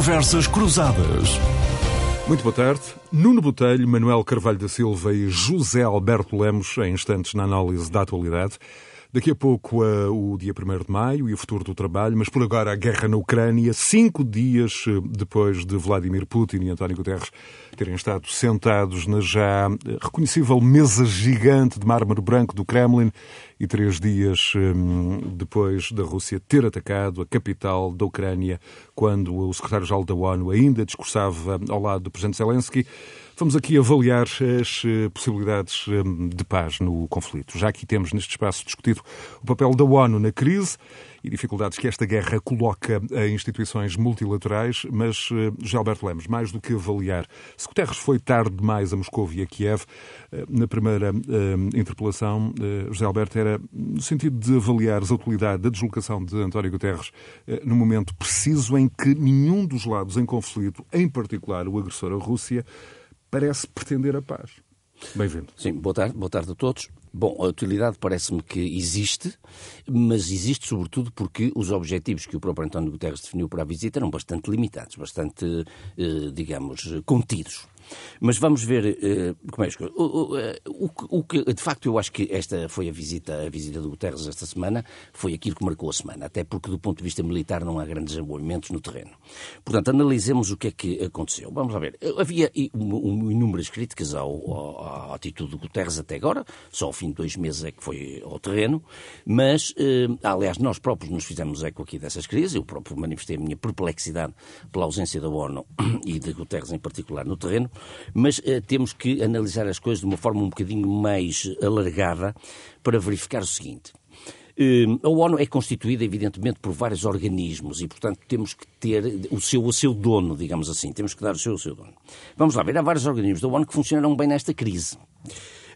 Conversas Cruzadas. Muito boa tarde. Nuno Botelho, Manuel Carvalho da Silva e José Alberto Lemos, em instantes na análise da atualidade. Daqui a pouco uh, o dia 1 de maio e o futuro do trabalho, mas por agora a guerra na Ucrânia, cinco dias uh, depois de Vladimir Putin e António Guterres terem estado sentados na já reconhecível mesa gigante de mármore branco do Kremlin e três dias um, depois da Rússia ter atacado a capital da Ucrânia, quando o secretário-geral da ONU ainda discursava ao lado do presidente Zelensky. Vamos aqui avaliar as eh, possibilidades hum, de paz no conflito. Já aqui temos neste espaço discutido o papel da ONU na crise e dificuldades que esta guerra coloca a instituições multilaterais, mas, eh, José Alberto Lemos, mais do que avaliar se Guterres foi tarde demais a Moscou e a Kiev, eh, na primeira interpelação, José Alberto, era no sentido de avaliar a utilidade da deslocação de António Guterres no momento preciso em que nenhum dos lados em conflito, em particular o agressor, a Rússia, parece pretender a paz. Bem-vindo. Sim, boa tarde, boa tarde a todos. Bom, a utilidade parece-me que existe, mas existe sobretudo porque os objetivos que o próprio António Guterres definiu para a visita eram bastante limitados, bastante, eh, digamos, contidos. Mas vamos ver uh, como é que o, o, o, o, que de facto eu acho que esta foi a visita, a visita do Guterres esta semana, foi aquilo que marcou a semana, até porque do ponto de vista militar não há grandes desenvolvimentos no terreno. Portanto, analisemos o que é que aconteceu. Vamos lá ver. Havia inúmeras críticas ao, ao, à atitude do Guterres até agora, só ao fim de dois meses é que foi ao terreno, mas, aliás, nós próprios nos fizemos eco aqui dessas crises, eu próprio manifestei a minha perplexidade pela ausência da ONU e de Guterres em particular no terreno, mas uh, temos que analisar as coisas de uma forma um bocadinho mais alargada para verificar o seguinte. Uh, a ONU é constituída, evidentemente, por vários organismos e, portanto, temos que ter o seu, o seu dono, digamos assim. Temos que dar o seu, o seu dono. Vamos lá ver, há vários organismos da ONU que funcionaram bem nesta crise.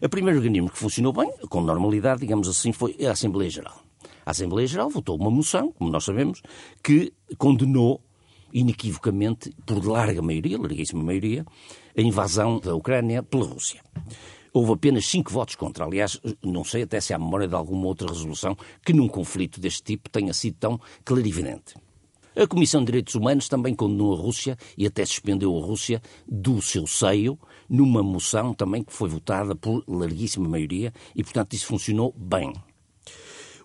O primeiro organismo que funcionou bem, com normalidade, digamos assim, foi a Assembleia Geral. A Assembleia Geral votou uma moção, como nós sabemos, que condenou inequivocamente, por larga maioria, larguíssima maioria, a invasão da Ucrânia pela Rússia. Houve apenas cinco votos contra. Aliás, não sei até se há memória de alguma outra resolução que num conflito deste tipo tenha sido tão clarividente. A Comissão de Direitos Humanos também condenou a Rússia e até suspendeu a Rússia do seu seio numa moção também que foi votada por larguíssima maioria e, portanto, isso funcionou bem.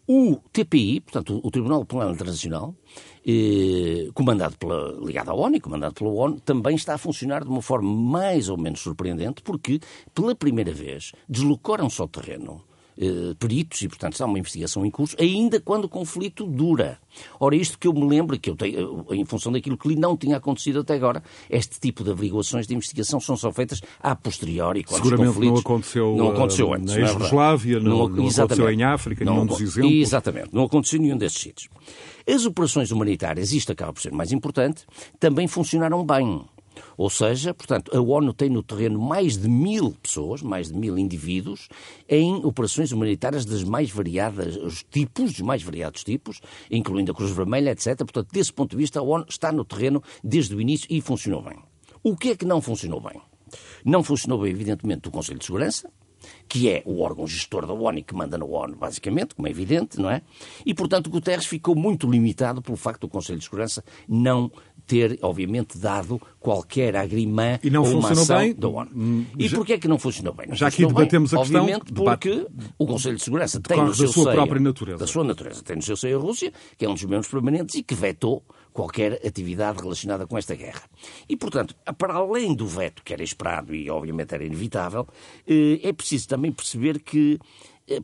O TPI, portanto, o Tribunal Penal Internacional, eh, comandado pela, ligado à ONU comandado pela ONU, também está a funcionar de uma forma mais ou menos surpreendente, porque, pela primeira vez, deslocaram-se ao terreno eh, peritos e, portanto, está uma investigação em curso, ainda quando o conflito dura. Ora, isto que eu me lembro, que eu tenho, eh, em função daquilo que lhe não tinha acontecido até agora, este tipo de averiguações de investigação são só feitas a posteriori. Seguramente não aconteceu, não aconteceu antes, na Jugoslávia, não, não, não aconteceu em África, não, nenhum dos exemplos. Exatamente, não aconteceu em nenhum desses sítios. As operações humanitárias, isto acaba por ser mais importante, também funcionaram bem. Ou seja, portanto, a ONU tem no terreno mais de mil pessoas, mais de mil indivíduos, em operações humanitárias das mais variadas tipos, dos mais variados tipos, incluindo a Cruz Vermelha, etc. Portanto, desse ponto de vista, a ONU está no terreno desde o início e funcionou bem. O que é que não funcionou bem? Não funcionou bem, evidentemente, o Conselho de Segurança, que é o órgão gestor da ONU e que manda na ONU, basicamente, como é evidente, não é? E, portanto, Guterres ficou muito limitado pelo facto do Conselho de Segurança não ter, obviamente, dado qualquer agrimã e não ou funcionou bem. da ONU. Hum, e já, porquê é que não funcionou bem? Não já aqui debatemos bem, a questão. Obviamente porque o Conselho de Segurança tem no seu da sua seio, própria natureza. Da sua natureza. Tem no seu seio a Rússia, que é um dos membros permanentes e que vetou qualquer atividade relacionada com esta guerra. E, portanto, para além do veto que era esperado e obviamente era inevitável, eh, é preciso também perceber que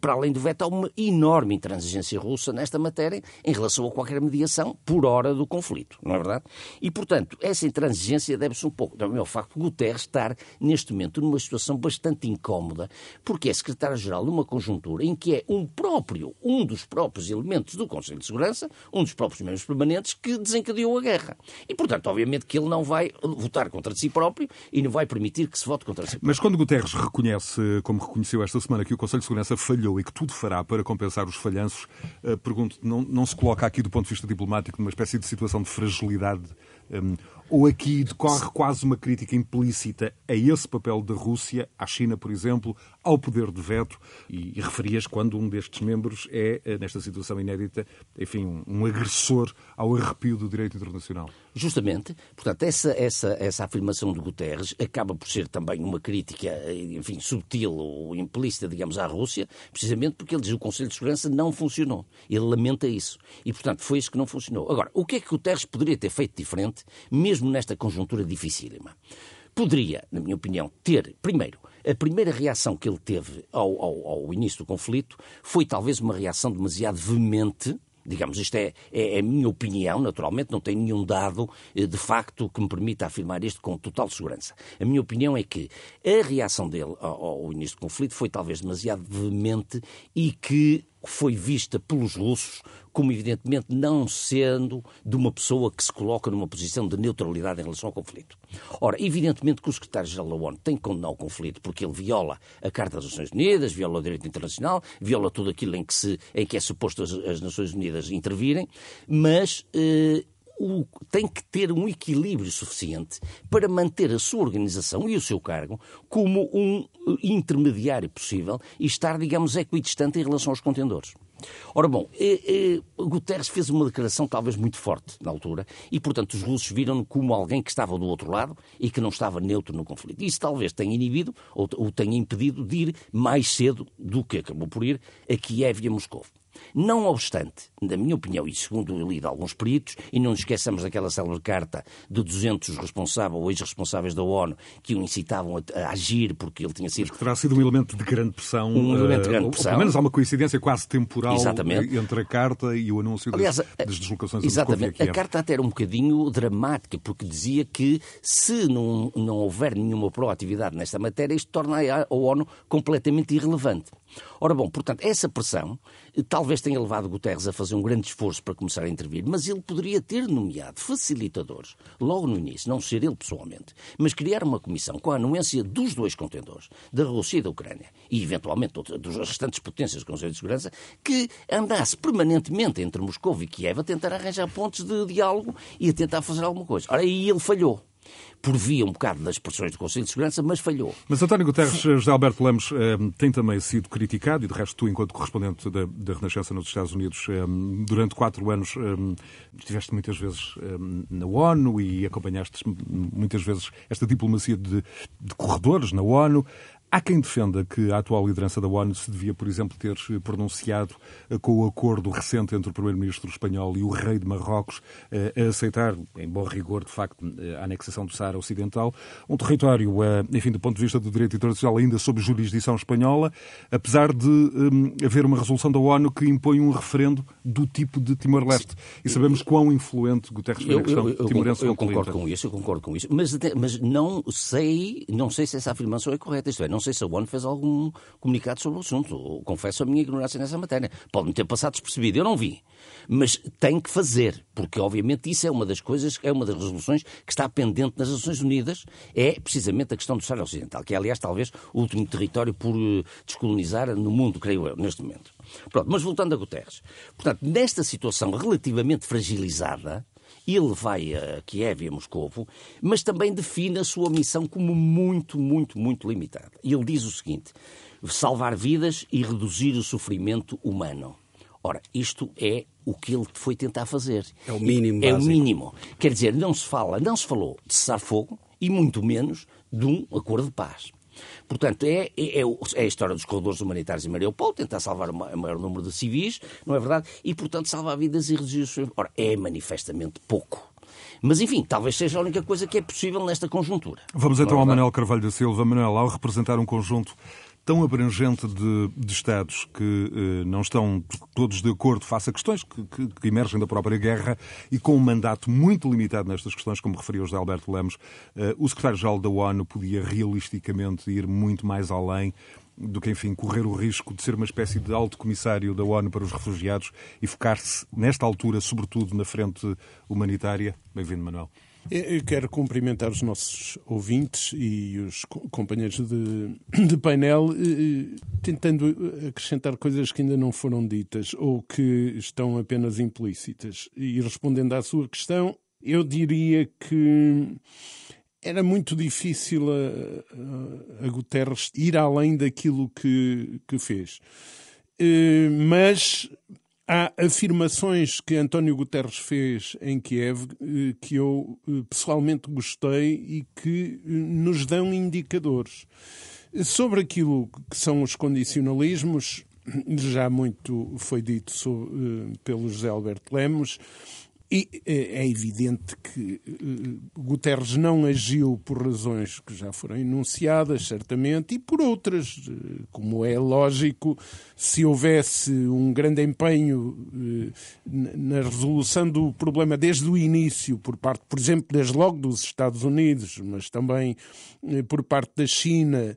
para além do veto, há uma enorme intransigência russa nesta matéria em relação a qualquer mediação por hora do conflito, não é verdade? E, portanto, essa intransigência deve-se um pouco também ao facto de Guterres estar, neste momento, numa situação bastante incómoda, porque é secretário-geral numa conjuntura em que é um próprio, um dos próprios elementos do Conselho de Segurança, um dos próprios membros permanentes, que desencadeou a guerra. E, portanto, obviamente que ele não vai votar contra si próprio e não vai permitir que se vote contra si próprio. Mas quando Guterres reconhece, como reconheceu esta semana, que o Conselho de Segurança falhou e que tudo fará para compensar os falhanços, uh, pergunto, não, não se coloca aqui do ponto de vista diplomático numa espécie de situação de fragilidade um, Ou aqui decorre quase uma crítica implícita a esse papel da Rússia, à China, por exemplo, ao poder de veto, e, e referias quando um destes membros é, eh, nesta situação inédita, enfim, um agressor ao arrepio do direito internacional. Justamente, portanto, essa, essa, essa afirmação de Guterres acaba por ser também uma crítica, enfim, subtil ou implícita, digamos, à Rússia, precisamente porque ele diz que o Conselho de Segurança não funcionou. Ele lamenta isso. E, portanto, foi isso que não funcionou. Agora, o que é que Guterres poderia ter feito diferente, mesmo nesta conjuntura dificílima? Poderia, na minha opinião, ter, primeiro, a primeira reação que ele teve ao, ao, ao início do conflito foi talvez uma reação demasiado veemente Digamos, isto é, é, é, a minha opinião, naturalmente, não tenho nenhum dado eh, de facto que me permita afirmar isto com total segurança. A minha opinião é que a reação dele ao, ao início do conflito foi talvez demasiado veemente e que foi vista pelos russos como, evidentemente, não sendo de uma pessoa que se coloca numa posição de neutralidade em relação ao conflito. Ora, evidentemente que o secretário-geral da ONU tem que condenar o conflito porque ele viola a Carta das Nações Unidas, viola o direito internacional, viola tudo aquilo em que, se, em que é suposto as, as Nações Unidas intervirem, mas. Eh, o, tem que ter um equilíbrio suficiente para manter a sua organização e o seu cargo como um intermediário possível e estar, digamos, equidistante em relação aos contendores. Ora bom, eh, eh, Guterres fez uma declaração talvez muito forte na altura e, portanto, os russos viram-no como alguém que estava do outro lado e que não estava neutro no conflito. Isso talvez tenha inibido ou, ou tenha impedido de ir mais cedo do que acabou por ir a Kiev e a Moscou. Não obstante, na minha opinião, e segundo o li de alguns peritos, e não nos esqueçamos daquela célebre carta de 200 responsáveis ou ex-responsáveis da ONU que o incitavam a, a, agir porque ele tinha sido... Mas terá sido um elemento de grande pressão. Um elemento de grande uh, pressão. Pelo menos há uma coincidência quase temporal exatamente. entre a carta e o anúncio Aliás, das, das deslocações Exatamente. A carta até era um bocadinho dramática, porque dizia que se não, não houver nenhuma proatividade nesta matéria, isto torna a ONU completamente irrelevante. Ora bom, portanto, essa pressão eh, talvez tenha levado Guterres a fazer um grande esforço para começar a intervir, mas ele poderia ter nomeado facilitadores logo no início, não ser ele pessoalmente, mas criar uma comissão com a anuência dos dois contendores, da Rússia e da Ucrânia, e eventualmente das restantes potências do Conselho de Segurança, que andasse permanentemente entre Moscou e Kiev a tentar arranjar pontos de diálogo e a tentar fazer alguma coisa. Ora, aí ele falhou por via um bocado das pressões do Conselho de Segurança, mas falhou. Mas António Guterres, José Alberto Lemos, eh, tem também sido criticado, e de resto tu, enquanto correspondente da, da Renascença nos Estados Unidos, eh, durante quatro anos eh, estiveste muitas vezes na ONU e acompanhaste muitas vezes esta diplomacia de, de corredores na ONU. Há quem defenda que a atual liderança da ONU se devia, por exemplo, ter pronunciado eh, com o acordo recente entre o primeiro-ministro espanhol e o rei de Marrocos eh, a aceitar, em bom rigor, de facto, eh, a anexação do Saara Ocidental, um território, enfim, do ponto de vista do direito internacional, ainda sob jurisdição espanhola, apesar de um, haver uma resolução da ONU que impõe um referendo do tipo de Timor-Leste. E sabemos quão influente Guterres foi na questão eu, eu, timorense eu, eu concordo com isso, eu concordo com isso, mas, mas não sei, não sei se essa afirmação é correta. Isto é, não se a ONU fez algum comunicado sobre o assunto. Confesso a minha ignorância nessa matéria. Pode-me ter passado despercebido, eu não vi. Mas tem que fazer, porque obviamente isso é uma das coisas, é uma das resoluções que está pendente nas Nações Unidas, é precisamente a questão do Saara Ocidental, que é, aliás, talvez o último território por eh, descolonizar no mundo, creio eu, neste momento. Pronto, mas voltando a Guterres. Portanto, nesta situação relativamente fragilizada, ele vai a Kiev e a Moscovo, mas também define a sua missão como muito, muito, muito limitada. E ele diz o seguinte: salvar vidas e reduzir o sofrimento humano. Ora, isto é o que ele foi tentar fazer. É o mínimo. É básico. o mínimo. Quer dizer, não se fala, não se falou de cessar fogo e muito menos de um acordo de paz. Portanto, é, é, é, a história dos corredores humanitários em Mariupol, tentar salvar o maior número de civis, não é verdade? E, portanto, salvar vidas e reduzir os... Ora, é manifestamente pouco. Mas, enfim, talvez seja a única coisa que é possível nesta conjuntura. Vamos então é ao Manuel Carvalho da Silva. Manuel, ao representar um conjunto tão abrangente de, de Estados que eh, não estão todos de acordo face a questões que, que, que, emergem da própria guerra e com um mandato muito limitado nestas questões, como referiu José Alberto Lemos, eh, o secretário-geral da ONU podia realisticamente ir muito mais além do que, enfim, correr o risco de ser uma espécie de alto comissário da ONU para os refugiados e focar-se, nesta altura, sobretudo na frente humanitária. Bem-vindo, Manuel. Eu quero cumprimentar os nossos ouvintes e os companheiros de, de painel, eh, eh, tentando acrescentar coisas que ainda não foram ditas ou que estão apenas implícitas. E respondendo à sua questão, eu diria que era muito difícil a, a, Guterres ir além daquilo que, que fez. Mas há afirmações que António Guterres fez em Kiev uh, que eu uh, pessoalmente gostei e que nos dão indicadores. Sobre aquilo que são os condicionalismos, já muito foi dito sobre, pelo José Alberto Lemos. E eh, é evidente que eh, Guterres não agiu por razões que já foram enunciadas, certamente, e por outras, eh, como é lógico, se houvesse um grande empenho na resolução do problema desde o início, por parte, por exemplo, desde logo dos Estados Unidos, mas também por parte da China,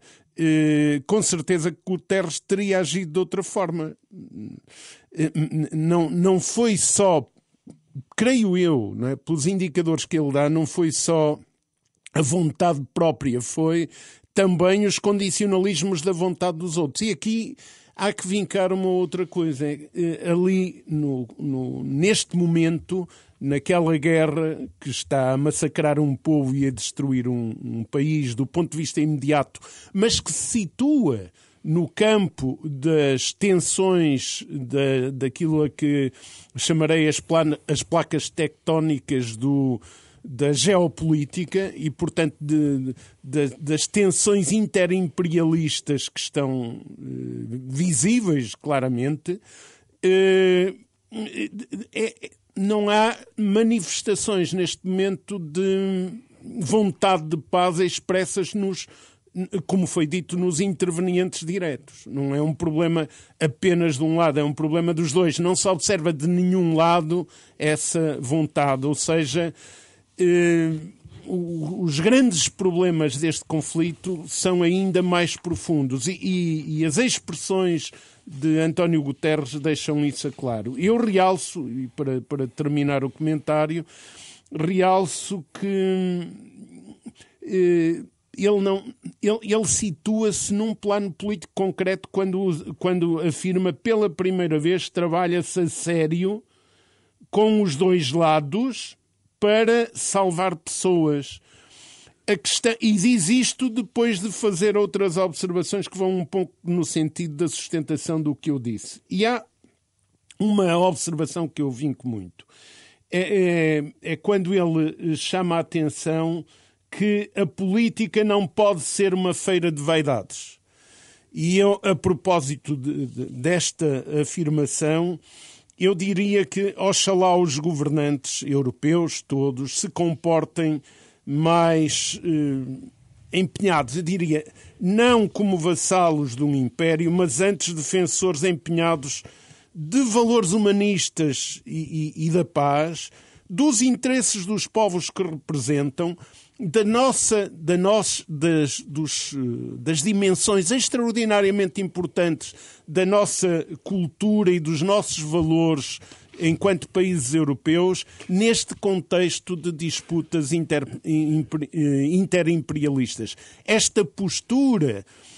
com certeza que Guterres teria agido de outra forma. Não, não foi só creio eu, é? pelos indicadores que ele dá, não foi só a vontade própria, foi também os condicionalismos da vontade dos outros. E aqui há que vincar uma outra coisa. Eh, ali, no, no, neste momento, naquela guerra que está a massacrar um povo e a destruir um, um país do ponto de vista imediato, mas que se situa no campo das tensões da, daquilo a que chamarei as, as placas tectónicas do, da geopolítica e, portanto, de, de, das tensões interimperialistas que estão uh, visíveis claramente, uh, é, não há manifestações neste momento de vontade de paz expressas nos como foi dito, nos intervenientes diretos. Não é um problema apenas de um lado, é um problema dos dois. Não se observa de nenhum lado essa vontade. Ou seja, eh, os grandes problemas deste conflito são ainda mais profundos e, e, e, as expressões de António Guterres deixam isso claro. Eu realço, e para, para terminar o comentário, realço que. Eh, ele não ele, ele situa-se num plano político concreto quando, quando afirma pela primeira vez trabalha-se a sério com os dois lados para salvar pessoas. A questão, e diz isto depois de fazer outras observações que vão um pouco no sentido da sustentação do que eu disse. E há uma observação que eu vinco muito. É, é, é quando ele chama a atenção que a política não pode ser uma feira de vaidades. E eu, a propósito de, de, desta afirmação, eu diria que oxalá os governantes europeus todos se comportem mais eh, empenhados, eu diria, não como vassalos de um império, mas antes defensores empenhados de valores humanistas e, e, e da paz, dos interesses dos povos que representam, da nossa, da nós, das, dos, das dimensões extraordinariamente importantes da nossa cultura e dos nossos valores enquanto países europeus neste contexto de disputas inter, eh, interimperialistas. Esta postura eh,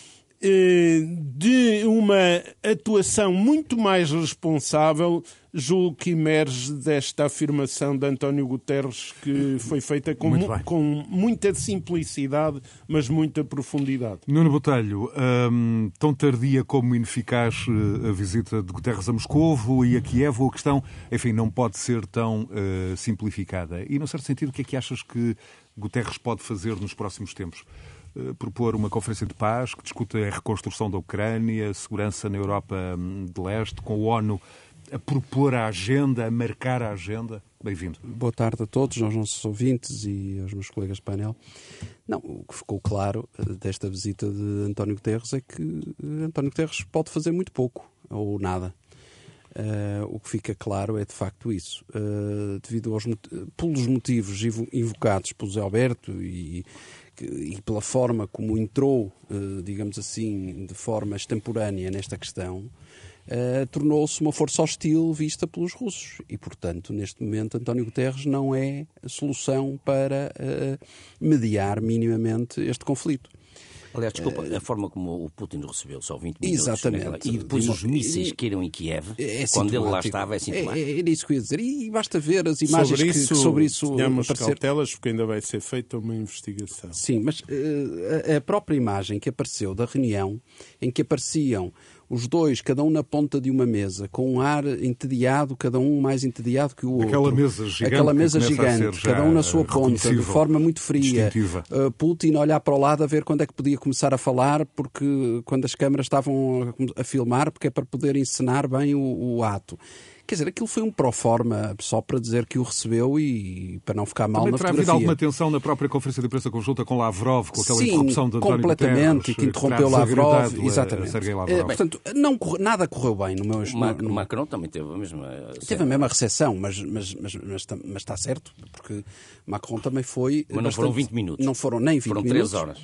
de uma atuação muito mais responsável, julgo que emerge desta afirmação de António Guterres, que foi feita com, mu com muita simplicidade, mas muita profundidade. Nuno Botelho, hum, tão tardia como ineficaz eh, a visita de Guterres a Moscovo e a Kiev, a questão, enfim, não pode ser tão uh, simplificada. E, num certo sentido, o que é que achas que Guterres pode fazer nos próximos tempos? Eh, propor uma conferência de paz que discuta a reconstrução da Ucrânia, a segurança na Europa hum, de Leste, com a ONU a propor a agenda, a marcar a agenda? Bem-vindo. Boa tarde a todos, aos nossos ouvintes e aos meus colegas de painel. Não, o que ficou claro eh, desta visita de António Guterres é que eh, António Guterres pode fazer muito pouco ou nada. Uh, o que fica claro é de facto isso. Uh, devido aos pelos motivos invocados pelo Zé Alberto e e pela forma como entrou, eh, digamos assim, de forma extemporânea nesta questão, Uh, tornou-se uma força hostil vista pelos russos. E, portanto, neste momento, António Guterres não é a solução para uh, mediar minimamente este conflito. Aliás, desculpa, a forma como o Putin recebeu, só 20 minutos. Exatamente. naquela- E depois os mísseis caíram em Kiev, É quando ele lá estava, é sintomático. É, é, era isso que eu ia dizer. E basta ver as imagens sobre que, isso, que sobre isso tenhamos aparecer. cautelas, porque ainda vai ser feita uma investigação. Sim, mas eh, a- a própria imagem que apareceu da reunião, em que apareciam os dois, cada um na ponta de uma mesa, com um ar entediado, cada um mais entediado que o outro. Aquela mesa gigante Aquela que mesa gigante, cada um na sua ponta, de forma muito fria. Uh, Putin olhar para o lado a ver quando é que podia começar a falar, porque quando as câmaras estavam a, a filmar, porque é para poder encenar bem o, o ato. Quer dizer, aquilo foi um pró-forma só para dizer que o recebeu e para não ficar mal Também na terá havido fotografia. alguma tensão na própria conferência de imprensa conjunta com Lavrov, com aquela Sim, interrupção de António completamente, Guterres, e que interrompeu Lavrov. a- Exatamente. Eh, Lavrov. portanto, não nada correu bem no meu. O Ma- no- Macron também teve a mesma. Teve a mesma recepção, mas, mas, mas, mas, mas está certo, porque Macron também foi. Mas não bastante- foram 20 minutos. Não foram nem 20 Foram minutos. três horas.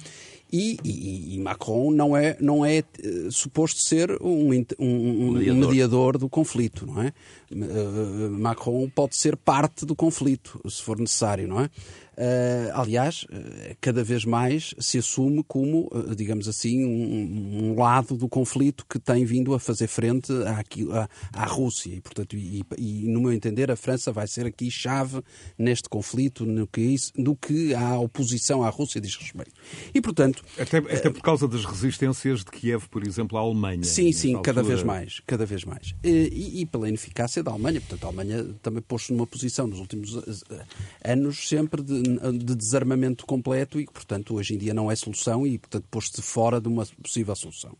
E, e- e Macron não é, não é eh, suposto ser um, um- um mediador. Mediador. do conflito, não é? Eh, Macron pode ser parte do conflito, se for necessário, não é? Eh, aliás, eh, cada vez mais se assume como, eh, digamos assim, um, um lado do conflito que tem vindo a fazer frente àquilo- à, à Rússia. E, portanto, e, e, no meu entender, a França vai ser aqui chave neste conflito, no que, isso, no que a oposição à Rússia diz respeito. E, portanto, Até, até por causa das resistências de Kiev, por exemplo, à Alemanha. Sim, sim, cada altura. vez mais, cada vez mais. E, e pela ineficácia da Alemanha, portanto, a Alemanha também pôs-se numa posição nos últimos anos sempre de, de desarmamento completo e que, portanto, hoje em dia não é solução e, portanto, pôs-se fora de uma possível solução.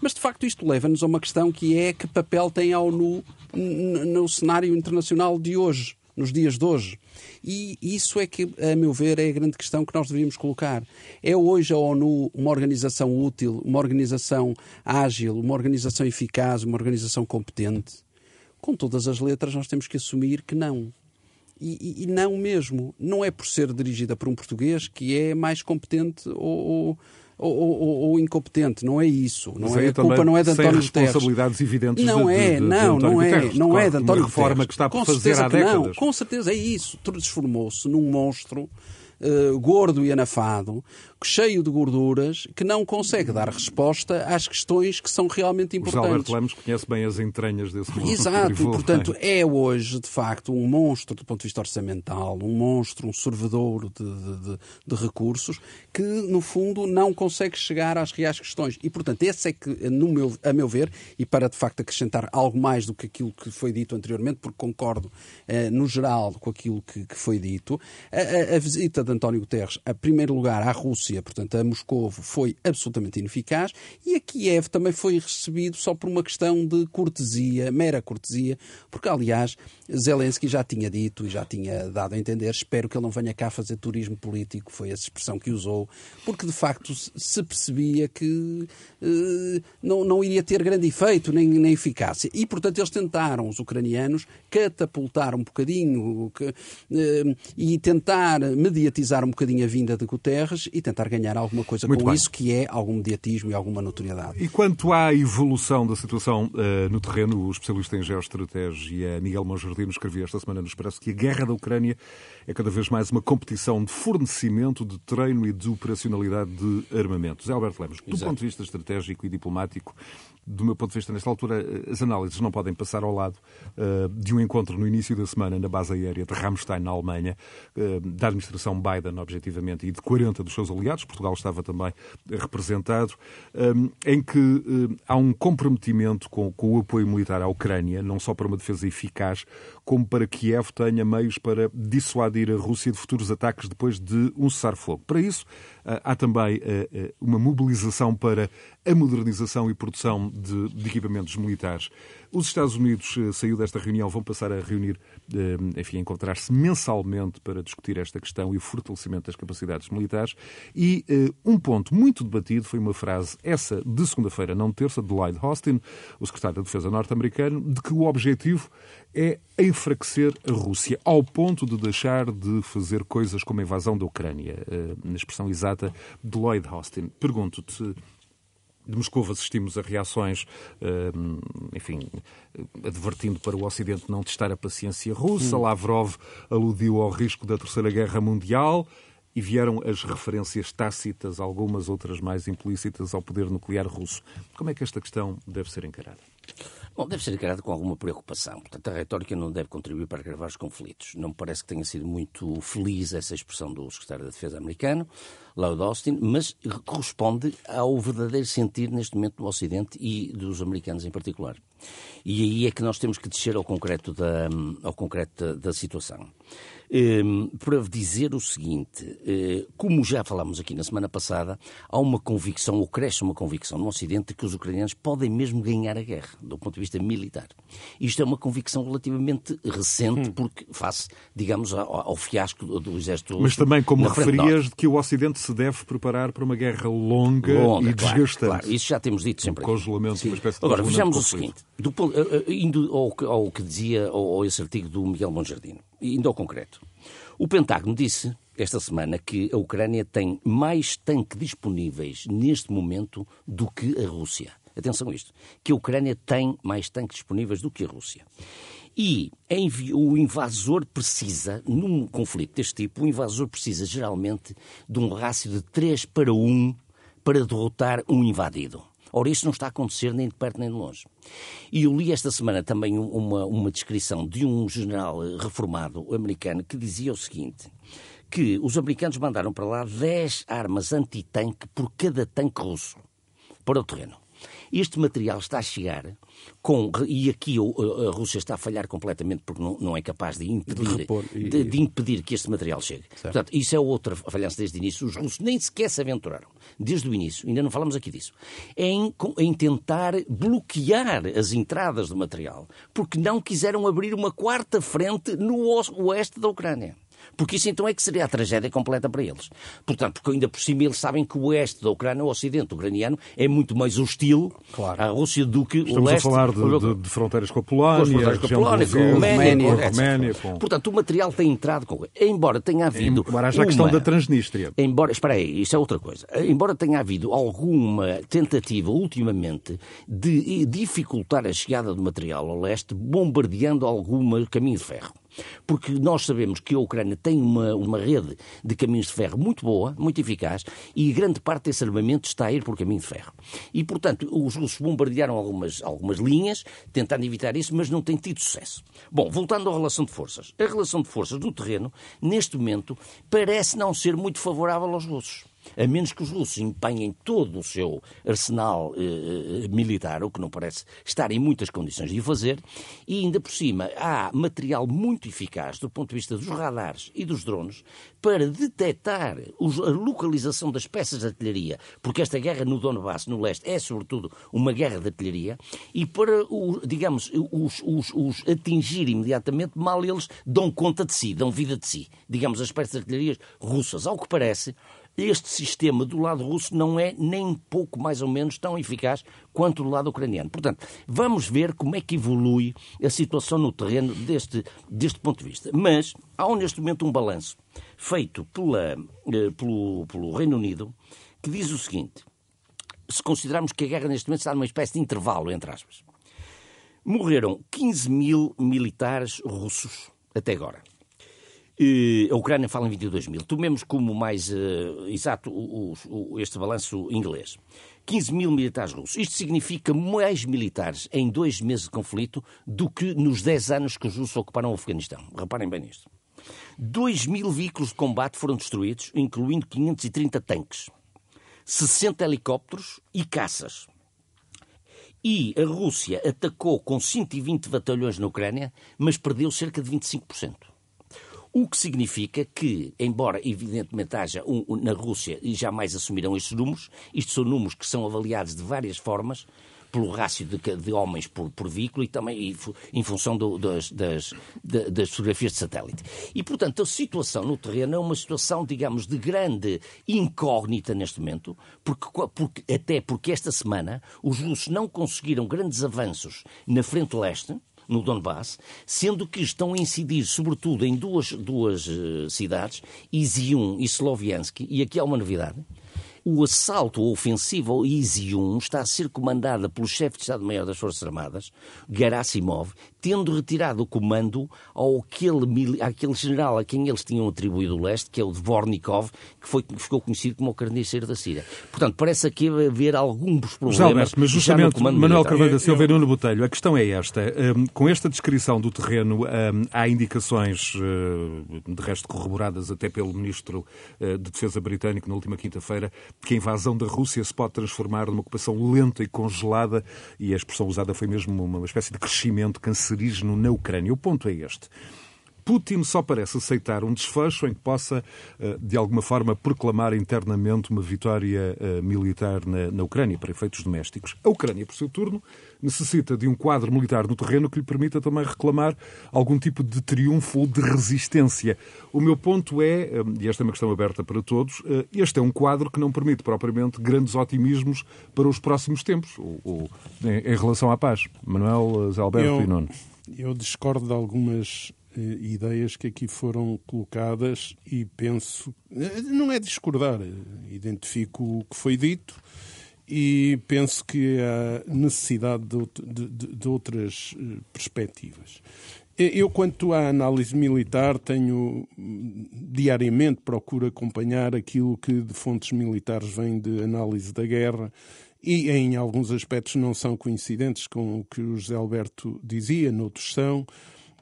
Mas, de facto, isto leva-nos a uma questão que é que papel tem a ONU no cenário internacional de hoje, nos dias de hoje. E isso é que, a meu ver, é a grande questão que nós deveríamos colocar. É hoje a ONU uma organização útil, uma organização ágil, uma organização eficaz, uma organização competente? Com todas as letras, nós temos que assumir que não. E, e- não mesmo. Não é por ser dirigida por um português que é mais competente ou, ou, ou- ou- ou incompetente. Não é isso. Não é, a culpa não é de António Guterres. responsabilidades evidentes Não de- é, de- de não, António não é, Guterres. não é de Claro, António uma reforma Guterres. que está por Com fazer certeza há que não, décadas. com certeza é isso. Transformou-se num monstro eh, gordo e anafado, cheio de gorduras, que não consegue dar resposta às questões que são realmente O importantes. Alberto Lemos conhece bem as entranhas desse mundo. Exato, e portanto é hoje, de facto, um monstro do ponto de vista orçamental, um monstro, um sorvedouro de, de- de- de recursos que, no fundo, não consegue chegar às reais questões. E, portanto, esse é que, no meu, a meu ver, e para de facto acrescentar algo mais do que aquilo que foi dito anteriormente, porque concordo eh, no geral com aquilo que, que foi dito, a, a- a visita de António Guterres, a primeiro lugar à Rússia, portanto, a Moscovo, foi absolutamente ineficaz e a Kiev também foi recebido só por uma questão de cortesia, mera cortesia, porque, aliás, Zelensky já tinha dito e já tinha dado a entender, espero que ele não venha cá fazer turismo político, foi essa expressão que usou, porque de facto se- se percebia que eh, não, não iria ter grande efeito nem, nem eficácia. E, portanto, eles tentaram, os ucranianos, catapultar um bocadinho que, eh, e tentar mediatizar um bocadinho a vinda de Guterres e tentar ganhar alguma coisa Muito com bem. isso, que é algum mediatismo e alguma notoriedade. E quanto à evolução da situação eh, no terreno, o especialista em geoestratégia Miguel Monjardino escrevia esta semana no Expresso que a guerra da Ucrânia é cada vez mais uma competição de fornecimento, de treino e de operacionalidade de armamentos. Zé Alberto Lemos, do Exato. ponto de vista estratégico e diplomático, do meu ponto de vista, nesta altura, eh, as análises não podem passar ao lado eh, de um encontro no início da semana na base aérea de Ramstein, na Alemanha, eh, da administração Biden, objetivamente, e de 40 dos seus aliados, Portugal estava também representado, eh, em que eh, há um comprometimento com, com o apoio militar à Ucrânia, não só para uma defesa eficaz, como para que Kiev tenha meios para dissuadir a Rússia de futuros ataques depois de um cessar-fogo. Para isso, eh, há também eh, eh, uma mobilização para a modernização e produção de, equipamentos militares. Os Estados Unidos saiu desta reunião, vão passar a reunir, enfim, a encontrar-se mensalmente para discutir esta questão e o fortalecimento das capacidades militares. E um ponto muito debatido foi uma frase, essa de segunda-feira, não terça, de Lloyd Austin, o secretário da Defesa norte-americano, de que o objetivo é enfraquecer a Rússia ao ponto de deixar de fazer coisas como a invasão da Ucrânia, eh, na expressão exata de Lloyd Austin. Pergunto-te, de Moscou assistimos a reações, eh, enfim, advertindo para o Ocidente não testar a paciência russa. Lavrov aludiu ao risco da Terceira Guerra Mundial. e vieram as referências tácitas, algumas outras mais implícitas, ao poder nuclear russo. Como é que esta questão deve ser encarada? Bom, deve ser encarada com alguma preocupação. Portanto, a retórica não deve contribuir para agravar os conflitos. Não me parece que tenha sido muito feliz essa expressão do secretário da Defesa americano, Lloyd Austin, mas corresponde ao verdadeiro sentir neste momento do Ocidente e dos americanos em particular. E aí é que nós temos que descer ao concreto da, ao concreto da, da situação. Um, para dizer o seguinte: uh, como já falámos aqui na semana passada, há uma convicção, ou cresce uma convicção no Ocidente, de que os ucranianos podem mesmo ganhar a guerra, do ponto de vista militar. Isto é uma convicção relativamente recente, hum. porque face, digamos, ao, fiasco do, do, exército. Mas também, como referias, de que o Ocidente se deve preparar para uma guerra longa, longa e claro, desgastante. Claro, isso já temos dito sempre. Um congelamento, uma espécie de Agora, vejamos o seguinte: do, uh, uh, indo ao, ao, que dizia, ao, ao esse artigo do Miguel Monjardino, indo ao concreto. O Pentágono disse esta semana que a Ucrânia tem mais tanques disponíveis neste momento do que a Rússia. Atenção a isto, que a Ucrânia tem mais tanques disponíveis do que a Rússia. E o invasor precisa, num conflito deste tipo, o invasor precisa geralmente de um rácio de 3 para 1 para derrotar um invadido. Ora, isso não está a acontecer nem de perto nem de longe. E eu li esta semana também uma, uma descrição de um general eh, reformado americano que dizia o seguinte: que os americanos mandaram para lá 10 armas anti-tanque por cada tanque russo para o terreno. Este material está a chegar com. E aqui a Rússia está a falhar completamente porque não, não é capaz de impedir, de, repor, e... de, de, impedir que este material chegue. Certo. Portanto, isso é outra falhança desde o início. Os russos nem sequer se aventuraram, desde o início, ainda não falamos aqui disso, em, em tentar bloquear as entradas do material, porque não quiseram abrir uma quarta frente no oeste da Ucrânia. Porque isso então é que seria a tragédia completa para eles. Portanto, porque ainda por cima eles sabem que o oeste da Ucrânia, o ocidente ucraniano, é muito mais hostil claro. à Rússia do que Estamos o leste. Estamos a falar de, de, de, fronteiras com a Polónia, com, fronteiras com a Polónia, com a Roménia, com, Roménia com... Portanto, o material tem entrado com... Embora tenha havido... Embora haja a questão da Transnistria. Embora... Espera aí, isso é outra coisa. Embora tenha havido alguma tentativa ultimamente de dificultar a chegada do material ao leste, bombardeando algum caminho de ferro. Porque nós sabemos que a Ucrânia tem uma, uma rede de caminhos de ferro muito boa, muito eficaz, e grande parte desse armamento está a ir por caminho de ferro. E, portanto, os russos bombardearam algumas, algumas linhas, tentando evitar isso, mas não têm tido sucesso. Bom, voltando à relação de forças. A relação de forças no terreno, neste momento, parece não ser muito favorável aos russos a menos que os russos empenhem todo o seu arsenal eh, eh, militar, o que não parece estar em muitas condições de o fazer, e ainda por cima há material muito eficaz do ponto de vista dos radares e dos drones para detectar a localização das peças de artilharia, porque esta guerra no Donbass, no leste, é sobretudo uma guerra de artilharia, e para, digamos, os, os, os atingir imediatamente, mal eles dão conta de si, dão vida de si. Digamos, as peças de artilharia russas, ao que parece, este sistema do lado russo não é nem pouco mais ou menos tão eficaz quanto do lado ucraniano. Portanto, vamos ver como é que evolui a situação no terreno deste, deste ponto de vista. Mas há neste momento um balanço feito pela, eh, pelo, pelo Reino Unido que diz o seguinte: se considerarmos que a guerra neste momento está numa espécie de intervalo, entre aspas, morreram 15 mil militares russos até agora a Ucrânia fala em 22 mil. Tomemos como mais uh, exato o, o, este balanço inglês. 15 mil militares russos. Isto significa mais militares em dois meses de conflito do que nos 10 anos que os russos ocuparam o Afeganistão. Reparem bem nisto. 2 mil veículos de combate foram destruídos, incluindo 530 tanques, 60 helicópteros e caças. E a Rússia atacou com 120 batalhões na Ucrânia, mas perdeu cerca de 25%. O que significa que, embora evidentemente haja um, um, na Rússia, e jamais assumirão estes números, isto são números que são avaliados de várias formas, pelo rácio de, de homens por, por, veículo e também e, em função do, das, das, das, fotografias de satélite. E, portanto, a situação no terreno é uma situação, digamos, de grande incógnita neste momento, porque, porque, até porque esta semana os russos não conseguiram grandes avanços na frente leste, no Donbass, sendo que estão a incidir sobretudo em duas, duas uh, cidades, Izium e Sloviansk, e aqui há uma novidade, o assalto ou ofensiva ao 1 está a ser comandada pelo chefe de Estado-Maior das Forças Armadas, Gerasimov, tendo retirado o comando ao aquele, àquele general a quem eles tinham atribuído o leste, que é o Dvornikov, que, foi, que ficou conhecido como o carniceiro da Síria. Portanto, parece aqui haver alguns problemas. Alberto, mas justamente, Manuel Carvalho da Silva e Nuno Botelho, a questão é esta. Um, com esta descrição do terreno, um, há indicações, uh, de resto corroboradas até pelo Ministro uh, de Defesa britânico na última quinta-feira, que a invasão da Rússia se pode transformar numa ocupação lenta e congelada, e a expressão usada foi mesmo uma espécie de crescimento cancerígeno na Ucrânia. O ponto é este. Putin só parece aceitar um desfecho em que possa, eh, de alguma forma, proclamar internamente uma vitória eh, militar na, na, Ucrânia, para efeitos domésticos. A Ucrânia, por seu turno, necessita de um quadro militar no terreno que lhe permita também reclamar algum tipo de triunfo ou de resistência. O meu ponto é, eh, e esta é uma questão aberta para todos, este é um quadro que não permite propriamente grandes otimismos para os próximos tempos, ou, ou em, relação à paz. Manuel, Alberto eu, e Nuno. Eu discordo de algumas ideias que aqui foram colocadas e penso, eh, não é discordar, eh, identifico o que foi dito e penso que há necessidade de, de, de outras perspectivas. Eu, quanto à análise militar, tenho diariamente procuro acompanhar aquilo que de fontes militares vem de análise da guerra e em alguns aspectos não são coincidentes com o que o José Alberto dizia, noutros são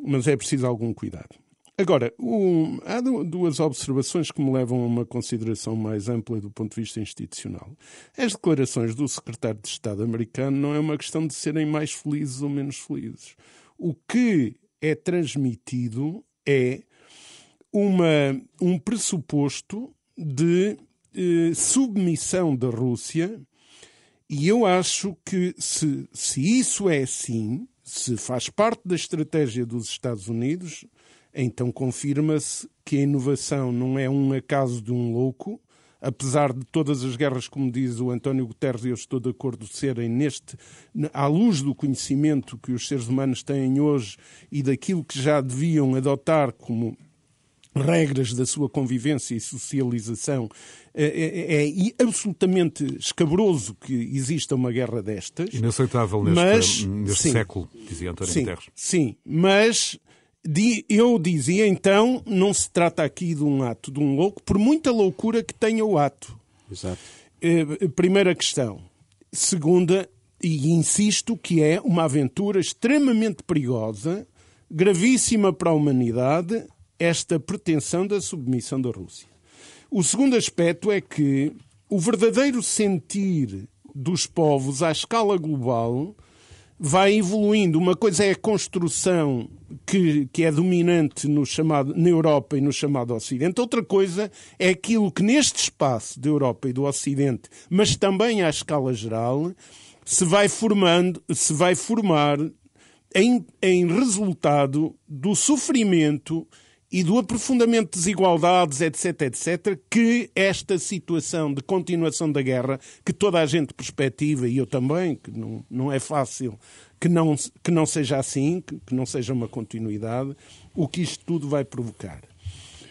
mas é preciso algum cuidado. Agora, um, há duas observações que me levam a uma consideração mais ampla do ponto de vista institucional. As declarações do secretário de Estado americano não é uma questão de serem mais felizes ou menos felizes. O que é transmitido é uma, um pressuposto de eh, submissão da Rússia, e eu acho que se, se isso é assim, se faz parte da estratégia dos Estados Unidos, então confirma-se que a inovação não é um acaso de um louco, apesar de todas as guerras, como diz o António Guterres, e eu estou de acordo, serem neste, à luz do conhecimento que os seres humanos têm hoje e daquilo que já deviam adotar como regras da sua convivência e socialização, é, é, é, absolutamente escabroso que exista uma guerra destas. Inaceitável neste, mas, neste sim, século, dizia António sim, Guterres. Sim, mas eu dizia então, não se trata aqui de um ato de um louco, por muita loucura que tenha o ato. Exato. Eh, primeira questão. Segunda, e insisto que é uma aventura extremamente perigosa, gravíssima para a humanidade, esta pretensão da submissão da Rússia. O segundo aspecto é que o verdadeiro sentir dos povos à escala global vai evoluindo. Uma coisa é a construção que, que é dominante no chamado, na Europa e no chamado Ocidente, outra coisa é aquilo que neste espaço da Europa e do Ocidente, mas também à escala geral, se vai formando, se vai formar em, em resultado do sofrimento e do aprofundamento de desigualdades, etc., etc., que esta situação de continuação da guerra, que toda a gente perspectiva, e eu também, que não, não é fácil que não, que não seja assim, que, que não seja uma continuidade, o que isto tudo vai provocar.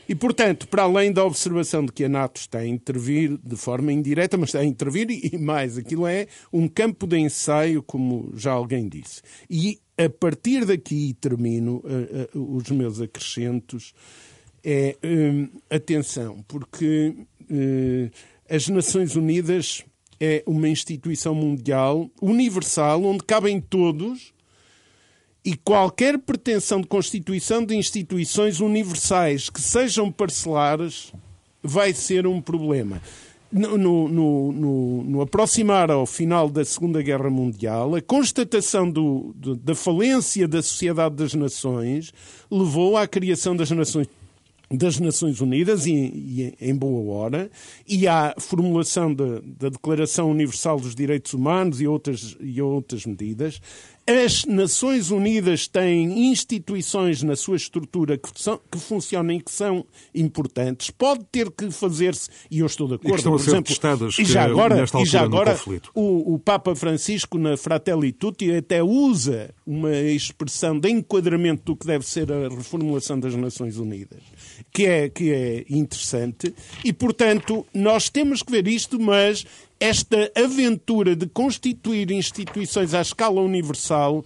E, portanto, para além da observação de que a NATO está a intervir de forma indireta, mas está a intervir e mais, aquilo é um campo de ensaio, como já alguém disse. E a partir daqui, termino uh, uh, os meus acrescentos, é um, atenção, porque uh, as Nações Unidas é uma instituição mundial universal onde cabem todos e qualquer pretensão de constituição de instituições universais que sejam parcelares vai ser um problema. No, no, no, no, aproximar ao final da Segunda Guerra Mundial, a constatação do, do, da falência da Sociedade das Nações levou à criação das Nações das Nações Unidas, e, e, em boa hora, e à formulação da, Declaração Universal dos Direitos Humanos e outras, e outras medidas, as Nações Unidas têm instituições na sua estrutura que, são, que funcionam e que são importantes. Pode ter que fazer-se, e eu estou de acordo, e que estão por a ser exemplo, testadas e já agora, e já agora o, o, Papa Francisco na Fratelli Tutti até usa uma expressão de enquadramento do que deve ser a reformulação das Nações Unidas, que é, que é interessante. E, portanto, nós temos que ver isto, mas esta aventura de constituir instituições à escala universal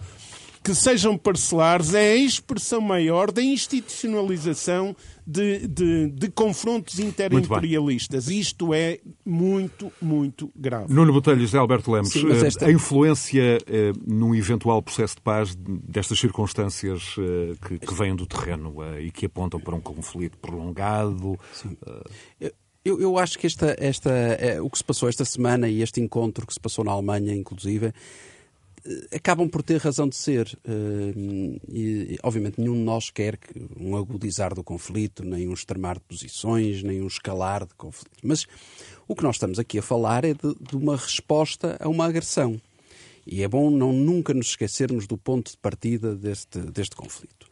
que sejam parcelares é a expressão maior da institucionalização de, de, de confrontos interimperialistas. Isto é muito, muito grave. Nuno Botelho José Alberto Lemos, Sim, esta... a influência eh, num eventual processo de paz destas circunstâncias eh, que, que vêm do terreno eh, e que apontam para um conflito prolongado? Eu, eu, acho que esta, esta, é, o que se passou esta semana e este encontro que se passou na Alemanha, inclusive, eh, acabam por ter razão de ser. Eh, e, obviamente, nenhum de nós quer um agudizar do conflito, nem um extremar de posições, nem um escalar de conflito. Mas o que nós estamos aqui a falar é de, de uma resposta a uma agressão. E é bom não nunca nos esquecermos do ponto de partida deste, deste conflito.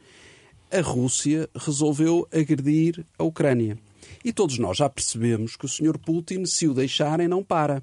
A Rússia resolveu agredir a Ucrânia. E todos nós já percebemos que o Sr. Putin, se o deixarem, não para.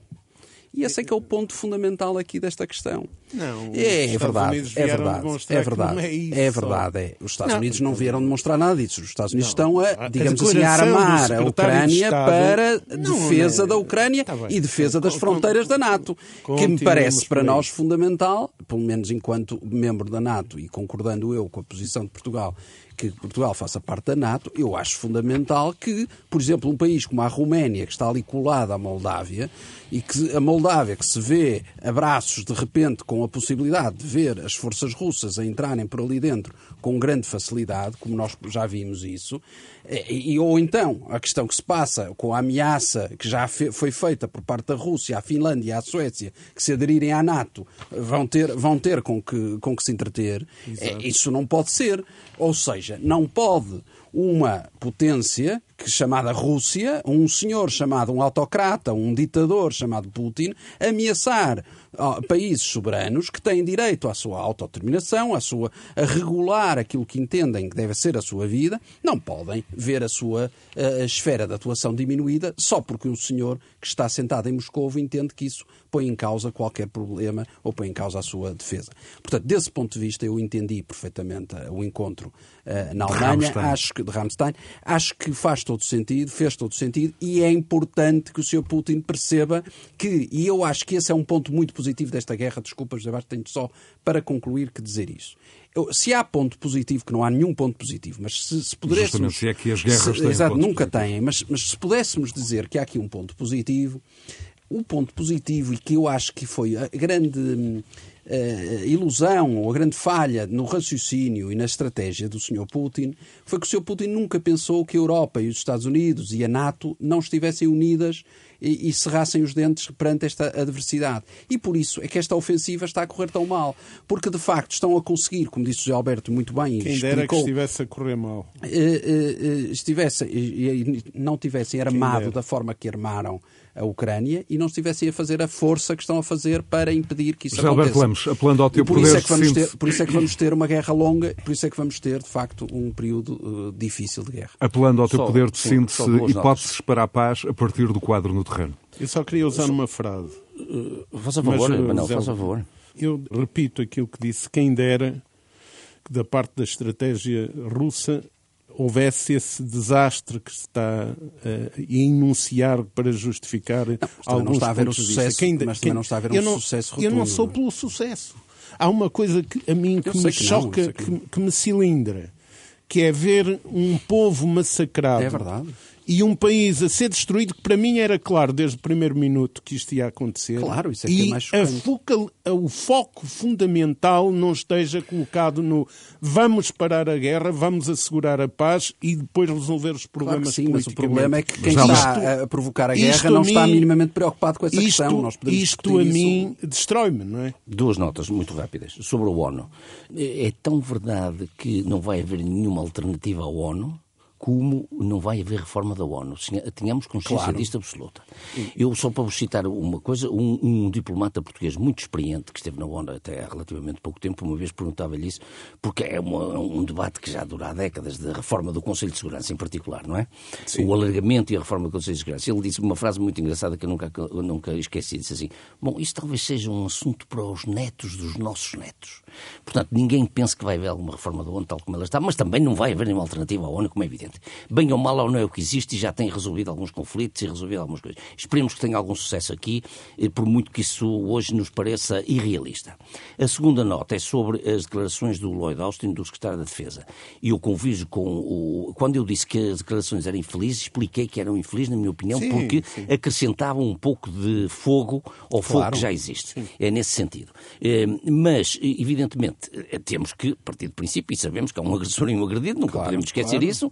E esse é que é o ponto fundamental aqui desta questão. Não, é, é verdade, é verdade, é verdade, é, isso, é verdade. É. Os Estados não, Unidos não vieram demonstrar nada disso. Os Estados Unidos não, estão a, digamos assim, a armar a Ucrânia para defesa é, da Ucrânia tá e defesa das fronteiras da NATO, que me parece para nós fundamental, pelo menos enquanto membro da NATO e concordando eu com a posição de Portugal que Portugal faça parte da NATO, eu acho fundamental que, por exemplo, um país como a Roménia, que está ali colada à Moldávia, e que a Moldávia, que se vê a braços de repente com a possibilidade de ver as forças russas a entrarem por ali dentro com grande facilidade, como nós já vimos isso, e, ou então a questão que se passa com a ameaça que já foi feita por parte da Rússia à Finlândia e à Suécia, que se aderirem à NATO, vão ter, vão ter com, que, com que se entreter, é, isso não pode ser. Ou seja, não pode uma potência que, chamada Rússia, um senhor chamado um autocrata, um ditador chamado Putin, ameaçar países soberanos que têm direito à sua autodeterminação, à sua, a regular aquilo que entendem que deve ser a sua vida, não podem ver a sua a esfera de atuação diminuída só porque um senhor que está sentado em Moscou entende que isso põe em causa qualquer problema ou põe em causa a sua defesa. Portanto, desse ponto de vista, eu entendi perfeitamente uh, o encontro uh, na Alemanha, de acho que de Ramstein, acho que faz todo sentido, fez todo sentido e é importante que o Sr. Putin perceba que, e eu acho que esse é um ponto muito positivo desta guerra, desculpa, José Bastos, tenho só para concluir que dizer isso. Se há ponto positivo, que não há nenhum ponto positivo, mas se, se pudéssemos... se é que as guerras se, têm Exato, nunca positivo. têm, mas, mas se pudéssemos dizer que há aqui um ponto positivo, o ponto positivo e que eu acho que foi a grande uh, ilusão ou a grande falha no raciocínio e na estratégia do Sr. Putin foi que o Sr. Putin nunca pensou que a Europa e os Estados Unidos e a NATO não estivessem unidas e, e cerrassem os dentes perante esta adversidade. E por isso é que esta ofensiva está a correr tão mal. Porque, de facto, estão a conseguir, como disse o José Alberto muito bem... Quem explicou, dera que estivesse a correr mal. Uh, uh, estivesse, e não tivessem armado da forma que armaram a Ucrânia e não estivessem a fazer a força que estão a fazer para impedir que isso José aconteça. Alberto Lemos, apelando ao teu por poder isso, é que vamos ter, por isso é que vamos ter uma guerra longa, por isso é que vamos ter, de facto, um período uh, difícil de guerra. Apelando ao teu só, poder de síntese, hipóteses para a paz a partir do quadro no terreno. Eu só queria usar uma frase. Uh, faz a favor, Mas, Manuel, faz a favor. Eu repito aquilo que disse, quem dera que da parte da estratégia russa houvesse esse desastre que se está uh, a enunciar para justificar não, alguns não está a haver sucesso, quem, mas quem, não está a haver um não, sucesso rotundo. Eu não sou pelo sucesso. Há uma coisa que a mim que me que choca, não, que... Que, que me cilindra, que é ver um povo massacrado. É verdade e um país a ser destruído, que para mim era claro desde o primeiro minuto que isto ia acontecer. Claro, isso é que é mais a focal, o foco fundamental não esteja colocado no vamos parar a guerra, vamos assegurar a paz e depois resolver os problemas claro sim, mas o problema é que quem está isto, a provocar a guerra não está minimamente preocupado com essa isto, questão. Nós isto a mim destrói-me, não é? Duas notas muito rápidas sobre o ONU. É, é tão verdade que não vai haver nenhuma alternativa ao ONU como não vai haver reforma da ONU. Tínhamos consciência claro. disto absoluta. Eu, só para vos citar uma coisa, um, um, diplomata português muito experiente, que esteve na ONU até há relativamente pouco tempo, uma vez perguntava-lhe isso, porque é uma, um debate que já dura há décadas, da reforma do Conselho de Segurança em particular, não é? Sim. O alargamento e a reforma do Conselho de Segurança. Ele disse uma frase muito engraçada que eu nunca, eu nunca esqueci, disse assim, bom, isso talvez seja um assunto para os netos dos nossos netos. Portanto, ninguém pensa que vai haver alguma reforma da ONU tal como ela está, mas também não vai haver nenhuma alternativa à ONU, como é evidente. Bem ou mal, ou não é o que existe e já tem resolvido alguns conflitos e resolvido algumas coisas. Esperemos que tenha algum sucesso aqui, eh, por muito que isso hoje nos pareça irrealista. A segunda nota é sobre as declarações do Lloyd Austin, do Secretário da Defesa. E eu convijo com o. Quando eu disse que as declarações eram infelizes, expliquei que eram infelizes, na minha opinião, sim, porque sim. acrescentavam um pouco de fogo ao claro. fogo que já existe. Sim. É nesse sentido. Eh, mas, evidentemente, eh, temos que partir do princípio, e sabemos que há um agressor e um agredido, nunca claro, podemos esquecer claro. isso.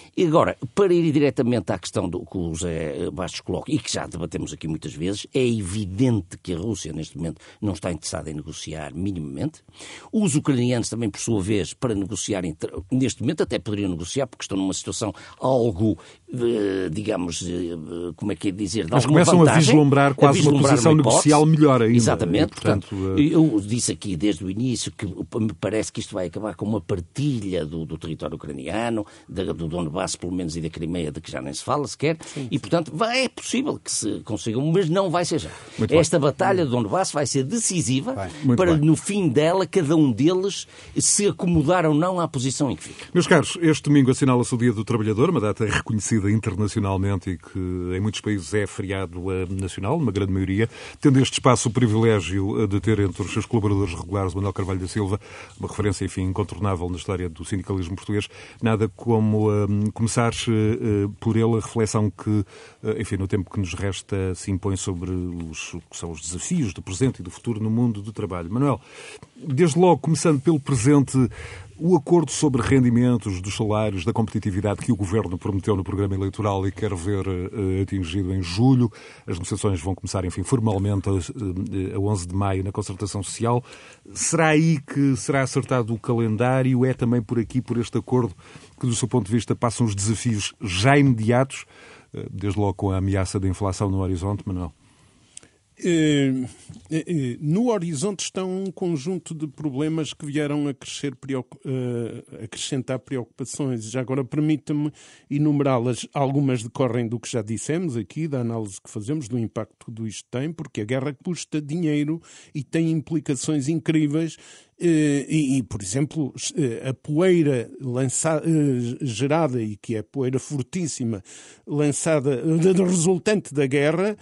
E agora, para ir diretamente à questão do que o José Bastos coloca, e que já debatemos aqui muitas vezes, é evidente que a Rússia, neste momento, não está interessada em negociar minimamente. Os ucranianos também, por sua vez, para negociar, neste momento até poderiam negociar, porque estão numa situação algo, eh, digamos, eh, como é que é dizer, de Mas começam vantagem, a vislumbrar quase a vislumbrar uma posição uma negocial melhor ainda. Exatamente, e, portanto, portanto, eh, eu disse aqui desde o início que me parece que isto vai acabar com uma partilha do, do território ucraniano, do Donbass, pelo menos, e da Crimeia, de que já nem se fala sequer, sim, e, portanto, vai, é possível que se consigam, mas não vai ser já. Muito Esta bem. batalha do Donbass vai ser decisiva para, bem. no fim dela, cada um deles se acomodar ou não à posição em que fica. Meus caros, este domingo assinala-se o Dia do Trabalhador, uma data reconhecida internacionalmente e que em muitos países é feriado nacional, numa grande maioria, tendo este espaço o privilégio eh, de ter entre os seus colaboradores regulares Manuel Carvalho da Silva, uma referência, enfim, incontornável na história do sindicalismo português, nada como um, eh, começar uh, por ele a reflexão que, uh, enfim, no tempo que nos resta se impõe sobre os, que são os desafios do presente e do futuro no mundo do trabalho. Manuel, desde logo, começando pelo presente, o acordo sobre rendimentos dos salários, da competitividade que o Governo prometeu no programa eleitoral e quer ver uh, atingido em julho. As negociações vão começar, enfim, formalmente a, a 11 de maio na concertação social. Será aí que será acertado o calendário? É também por aqui, por este acordo, que, do seu ponto de vista, passam os desafios já imediatos, uh, desde logo com a ameaça da inflação no horizonte, Manuel? Eh, eh, eh, no horizonte estão um conjunto de problemas que vieram a crescer, acrescentar preocupações. Já agora permita-me enumerá-las. Algumas decorrem do que já dissemos aqui, da análise que fazemos, do impacto que tudo isto tem, porque a guerra custa dinheiro e tem implicações incríveis e, e, por exemplo, a poeira lançada, gerada e que é poeira fortíssima lançada resultante da guerra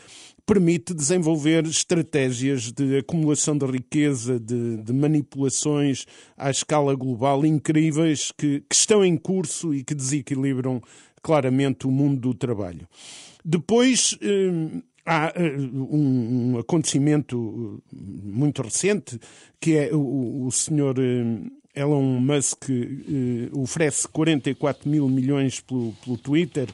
permite desenvolver estratégias de acumulação de riqueza, de, de manipulações à escala global incríveis que, que, estão em curso e que desequilibram claramente o mundo do trabalho. Depois. Há hum, um, acontecimento muito recente que é o, o senhor hum, Elon Musk oferece 44 mil milhões pelo, pelo Twitter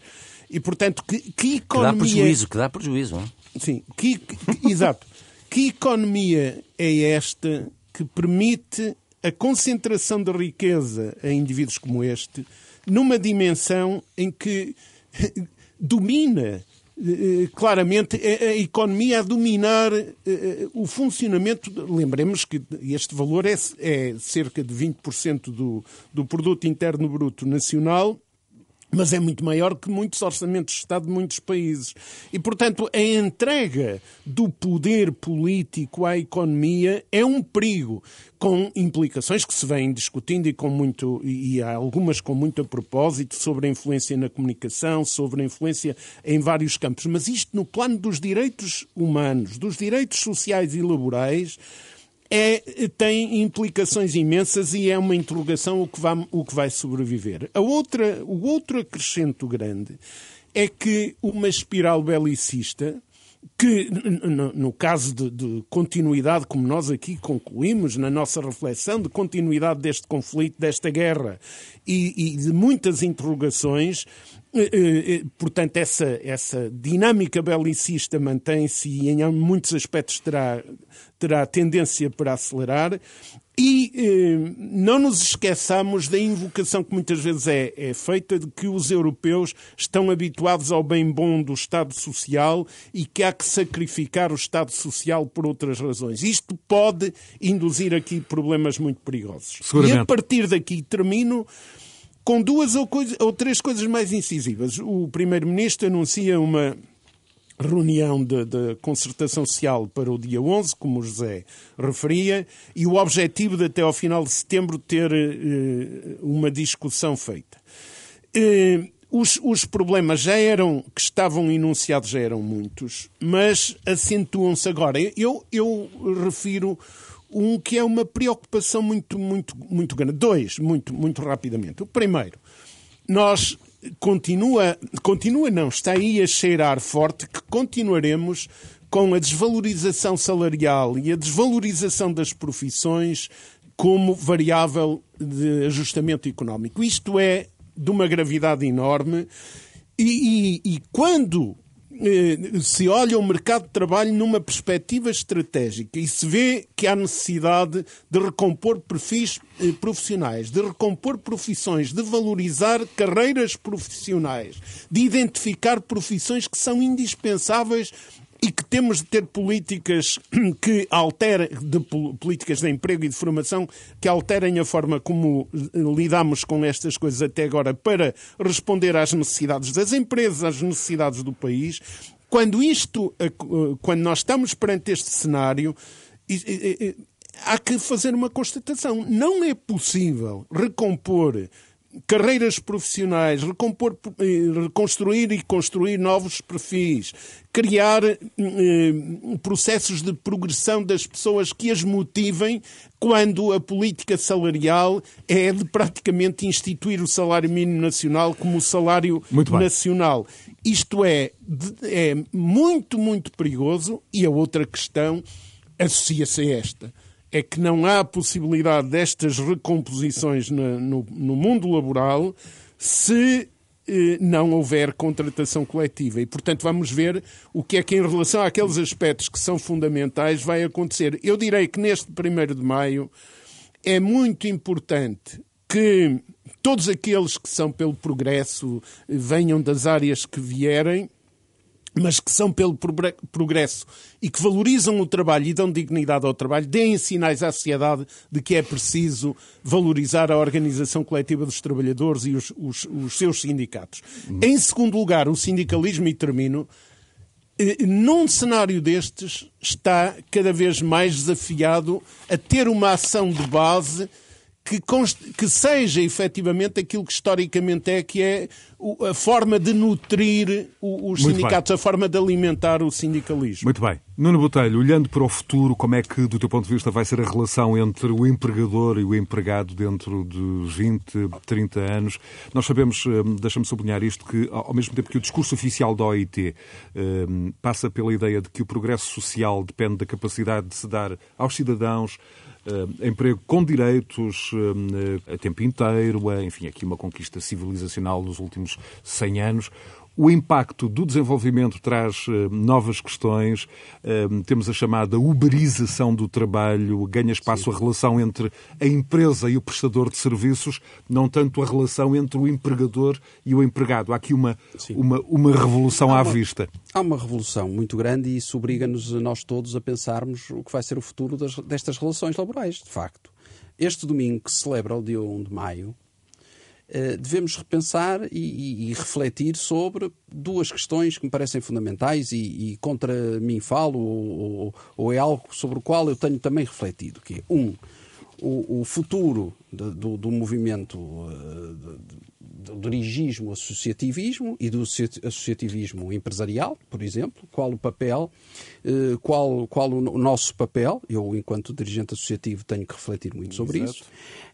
e, portanto, que, que economia... Que dá prejuízo, que dá prejuízo. Não é? Sim, que, que, exato. Que economia é esta que permite a concentração de riqueza a indivíduos como este numa dimensão em que domina eh, claramente a, economia a dominar eh, o funcionamento. Lembremos que este valor é, é cerca de 20% do, do produto interno bruto nacional mas é muito maior que muitos orçamentos de Estado de muitos países. E, portanto, a entrega do poder político à economia é um perigo, com implicações que se vêm discutindo e, com muito, e há algumas com muito a propósito sobre a influência na comunicação, sobre a influência em vários campos. Mas isto no plano dos direitos humanos, dos direitos sociais e laborais, é, tem implicações imensas e é uma interrogação o que vai, o que vai sobreviver. A outra, o outro acrescento grande é que uma espiral belicista que, no, caso de, de, continuidade, como nós aqui concluímos na nossa reflexão, de continuidade deste conflito, desta guerra e, e de muitas interrogações, eh, eh, eh, portanto, essa, essa dinâmica belicista mantém-se e em muitos aspectos terá, terá tendência para acelerar. E eh, não nos esqueçamos da invocação que muitas vezes é, é, feita de que os europeus estão habituados ao bem bom do Estado Social e que há que sacrificar o Estado Social por outras razões. Isto pode induzir aqui problemas muito perigosos. E a partir daqui termino com duas ou, coisa, ou três coisas mais incisivas. O Primeiro-Ministro anuncia uma reunião de, de, concertação social para o dia 11, como o José referia, e o objetivo de até ao final de setembro ter eh, uma discussão feita. Eh, os, os, problemas já eram, que estavam enunciados já eram muitos, mas acentuam-se agora. Eu, eu refiro um que é uma preocupação muito, muito, muito grande. Dois, muito, muito rapidamente. O primeiro, nós continua, continua não, está aí a cheirar forte que continuaremos com a desvalorização salarial e a desvalorização das profissões como variável de ajustamento económico. Isto é de uma gravidade enorme e, e, e quando se olha o mercado de trabalho numa perspectiva estratégica e se vê que há necessidade de recompor perfis eh, profissionais, de recompor profissões, de valorizar carreiras profissionais, de identificar profissões que são indispensáveis e que temos de ter políticas que alterem, de políticas de emprego e de formação, que alterem a forma como eh, lidamos com estas coisas até agora para responder às necessidades das empresas, às necessidades do país. Quando isto, eh, quando nós estamos perante este cenário, há que fazer uma constatação. Não é possível recompor carreiras profissionais, recompor, eh, reconstruir e construir novos perfis, criar eh, processos de progressão das pessoas que as motivem quando a política salarial é de praticamente instituir o salário mínimo nacional como o salário nacional. Isto é, é muito, muito perigoso e a outra questão associa-se a esta é que não há possibilidade destas recomposições no, no, no mundo laboral se eh, não houver contratação coletiva. E, portanto, vamos ver o que é que, em relação àqueles aspectos que são fundamentais, vai acontecer. Eu direi que neste 1 de maio é muito importante que todos aqueles que são pelo progresso venham das áreas que vierem mas que são pelo progresso e que valorizam o trabalho e dão dignidade ao trabalho, deem sinais à sociedade de que é preciso valorizar a organização coletiva dos trabalhadores e os, os, os seus sindicatos. Uhum. Em segundo lugar, o sindicalismo, e termino, eh, num cenário destes, está cada vez mais desafiado a ter uma ação de base que, que seja efetivamente aquilo que historicamente é, que é a forma de nutrir os Muito sindicatos, bem. a forma de alimentar o sindicalismo. Muito bem. Nuno Botelho, olhando para o futuro, como é que, do teu ponto de vista, vai ser a relação entre o empregador e o empregado dentro de 20, 30 anos? Nós sabemos, hum, deixa-me sublinhar isto, que ao mesmo tempo que o discurso oficial da OIT hum, passa pela ideia de que o progresso social depende da capacidade de se dar aos cidadãos emprego com direitos uh, a tempo inteiro, enfim, aqui uma conquista civilizacional nos últimos 100 anos. O impacto do desenvolvimento traz uh, novas questões. Uh, temos a chamada uberização do trabalho, ganha espaço Sim. a relação entre a empresa e o prestador de serviços, não tanto a relação entre o empregador e o empregado. Há aqui uma, uma, uma revolução à vista. Há uma revolução muito grande e isso obriga-nos, nós todos, a pensarmos o que vai ser o futuro das, destas relações laborais, de facto. Este domingo que se celebra o dia 1 de maio, eh, devemos repensar e, e, e, refletir sobre duas questões que me parecem fundamentais e, e contra mim falo, ou, ou, é algo sobre o qual eu tenho também refletido, que é, um, o, o futuro de, do, do, movimento uh, de, do dirigismo associativismo e do associativismo empresarial, por exemplo, qual o papel, eh, qual, qual o nosso papel, eu enquanto dirigente associativo tenho que refletir muito sobre Exato. isso,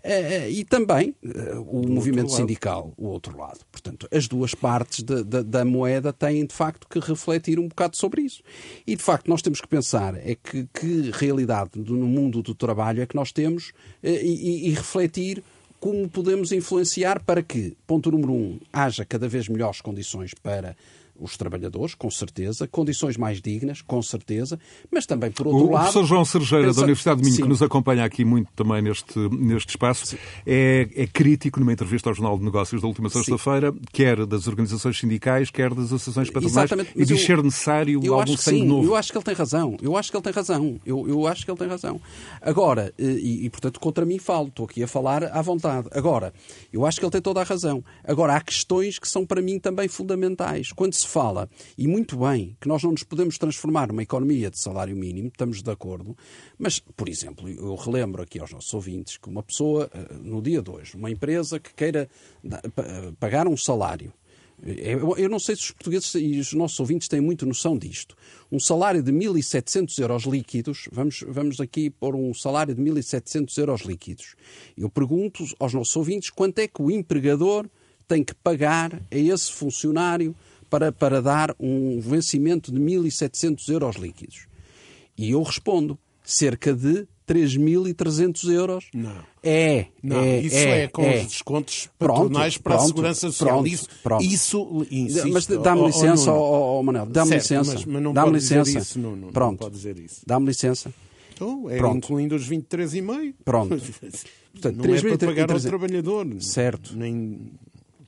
eh, e também eh, o do movimento sindical, o outro lado. Portanto, as duas partes de, de, da moeda têm de facto que refletir um bocado sobre isso. E de facto nós temos que pensar é que, que realidade no mundo do trabalho é que nós temos e, e refletir como podemos influenciar para que, ponto número um, haja cada vez melhores condições para os trabalhadores, com certeza, condições mais dignas, com certeza, mas também, por outro o lado... O professor João Sergeira, pensa... da Universidade de Minho, Sim. que nos acompanha aqui muito também neste, neste espaço, é, é, crítico numa entrevista ao Jornal de Negócios da última sexta-feira, quer das organizações sindicais, quer das associações patronais, e diz ser necessário eu algum acho sangue sim, novo. Eu acho que ele tem razão, eu acho que ele tem razão, eu, eu acho que ele tem razão. Agora, e, e portanto contra mim falo, estou aqui a falar à vontade. Agora, eu acho que ele tem toda a razão. Agora, há questões que são para mim também fundamentais. Quando se fala, e muito bem, que nós não nos podemos transformar numa economia de salário mínimo, estamos de acordo, mas, por exemplo, eu relembro aqui aos nossos ouvintes que uma pessoa, eh, no dia de hoje, uma empresa que queira pagar um salário Eu, eu não sei se os portugueses e os nossos ouvintes têm muito noção disto. Um salário de 1.700 euros líquidos, vamos, vamos aqui pôr um salário de 1.700 euros líquidos. Eu pergunto aos nossos ouvintes quanto é que o empregador tem que pagar a esse funcionário para, para dar um vencimento de 1.700 euros líquidos. E eu respondo, cerca de 3.300 euros. Não. É, Não, é, isso é, é, com é. os descontos Pronto, patronais para pronto, a Segurança Social. pronto, isso, pronto. isso insisto, Mas dá-me licença, ó, ó, Manel, dá-me licença. Mas, mas não dá-me dizer licença. isso, Nuno. Não Pronto. pode dizer isso. Dá-me licença. Então, é Pronto. incluindo os 23,5. Pronto. Portanto, não 3.300. é para pagar ao trabalhador. Certo. Nem...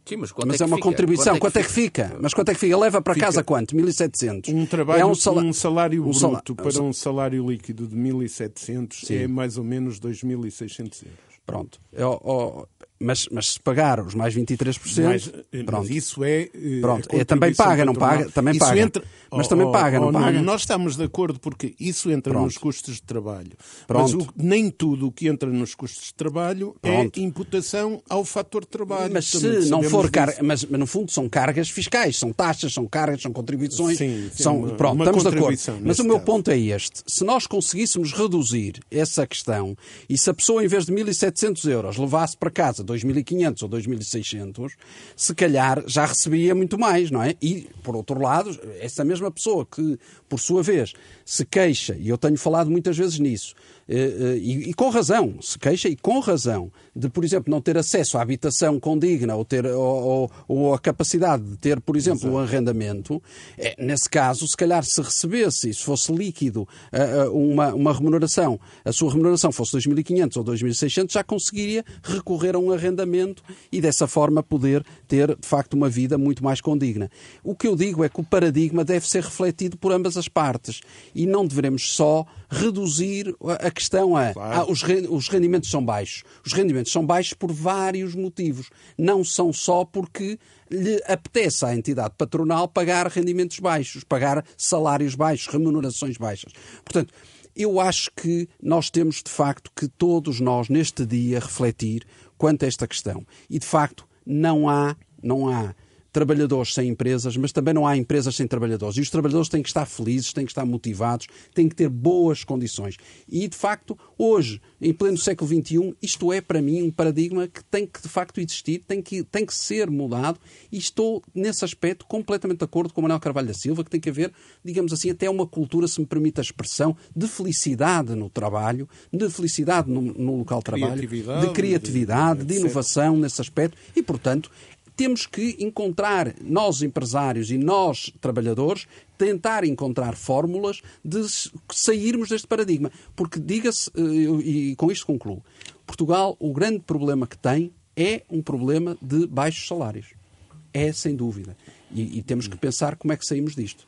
Sim, mas quanto Mas é, é uma fica? contribuição. Quanto é que fica? Mas quanto é que fica? Leva para Fica. casa quanto? 1.700. Um trabalho, É um, sala- salário um bruto sala- para um salário líquido de 1.700 é mais ou menos 2.600 euros. Pronto. É, ó, ó, mas, mas se pagar os mais 23%, Mas, eh, pronto. mas isso é. eh, Pronto, a é, também paga, não paga? Também Isso paga. entra- Mas Oh, também oh, paga, não oh, paga? Nós estamos de acordo porque isso entra Pronto. nos custos de trabalho. Pronto. Mas o- nem tudo o que entra nos custos de trabalho Pronto. é imputação ao fator de trabalho. Mas se não for carga, mas, mas no fundo são cargas fiscais, são taxas, são cargas, são contribuições, Sim, sim, são uma- pronto, uma estamos de acordo. Mas o meu caso. ponto é este: se nós conseguíssemos reduzir essa questão e se a pessoa em vez de 1.700 euros levasse para casa 2.500 ou 2.600, se calhar já recebia muito mais, não é? E por outro lado, essa mesma pessoa que por sua vez se queixa e eu tenho falado muitas vezes nisso e, e com razão, se queixa e com razão de, por exemplo, não ter acesso à habitação condigna ou, ter, ou, ou- a capacidade de ter, por exemplo, o arrendamento, eh, nesse caso, se calhar se recebesse e se fosse líquido eh, eh, uma, uma remuneração, a sua remuneração fosse 2.500 ou 2.600, já conseguiria recorrer a um arrendamento e dessa forma poder ter, de facto, uma vida muito mais condigna. O que eu digo é que o paradigma deve ser refletido por ambas as partes e não devemos só reduzir a a questão a ah, os, os rendimentos são baixos. Os rendimentos são baixos por vários motivos. Não são só porque lhe apetece à entidade patronal pagar rendimentos baixos, pagar salários baixos, remunerações baixas. Portanto, eu acho que nós temos de facto que todos nós neste dia refletir quanto a esta questão. E de facto não há, não há trabalhadores sem empresas, mas também não há empresas sem trabalhadores. E os trabalhadores têm que estar felizes, têm que estar motivados, têm que ter boas condições. E, de facto, hoje, em pleno século XXI, isto é, para mim, um paradigma que tem que, de facto, existir, tem que, tem que ser mudado. E estou, nesse aspecto, completamente de acordo com o Manuel Carvalho da Silva, que tem que haver, digamos assim, até uma cultura, se me permite a expressão, de felicidade no trabalho, de felicidade no, no local de trabalho, de criatividade, de, de- inovação nesse aspecto. E, portanto, temos que encontrar, nós empresários e nós trabalhadores, tentar encontrar fórmulas de sairmos deste paradigma. Porque, diga-se, eh, e com isto concluo, Portugal, o grande problema que tem é um problema de baixos salários. É, sem dúvida. E, e temos que pensar como é que saímos disto.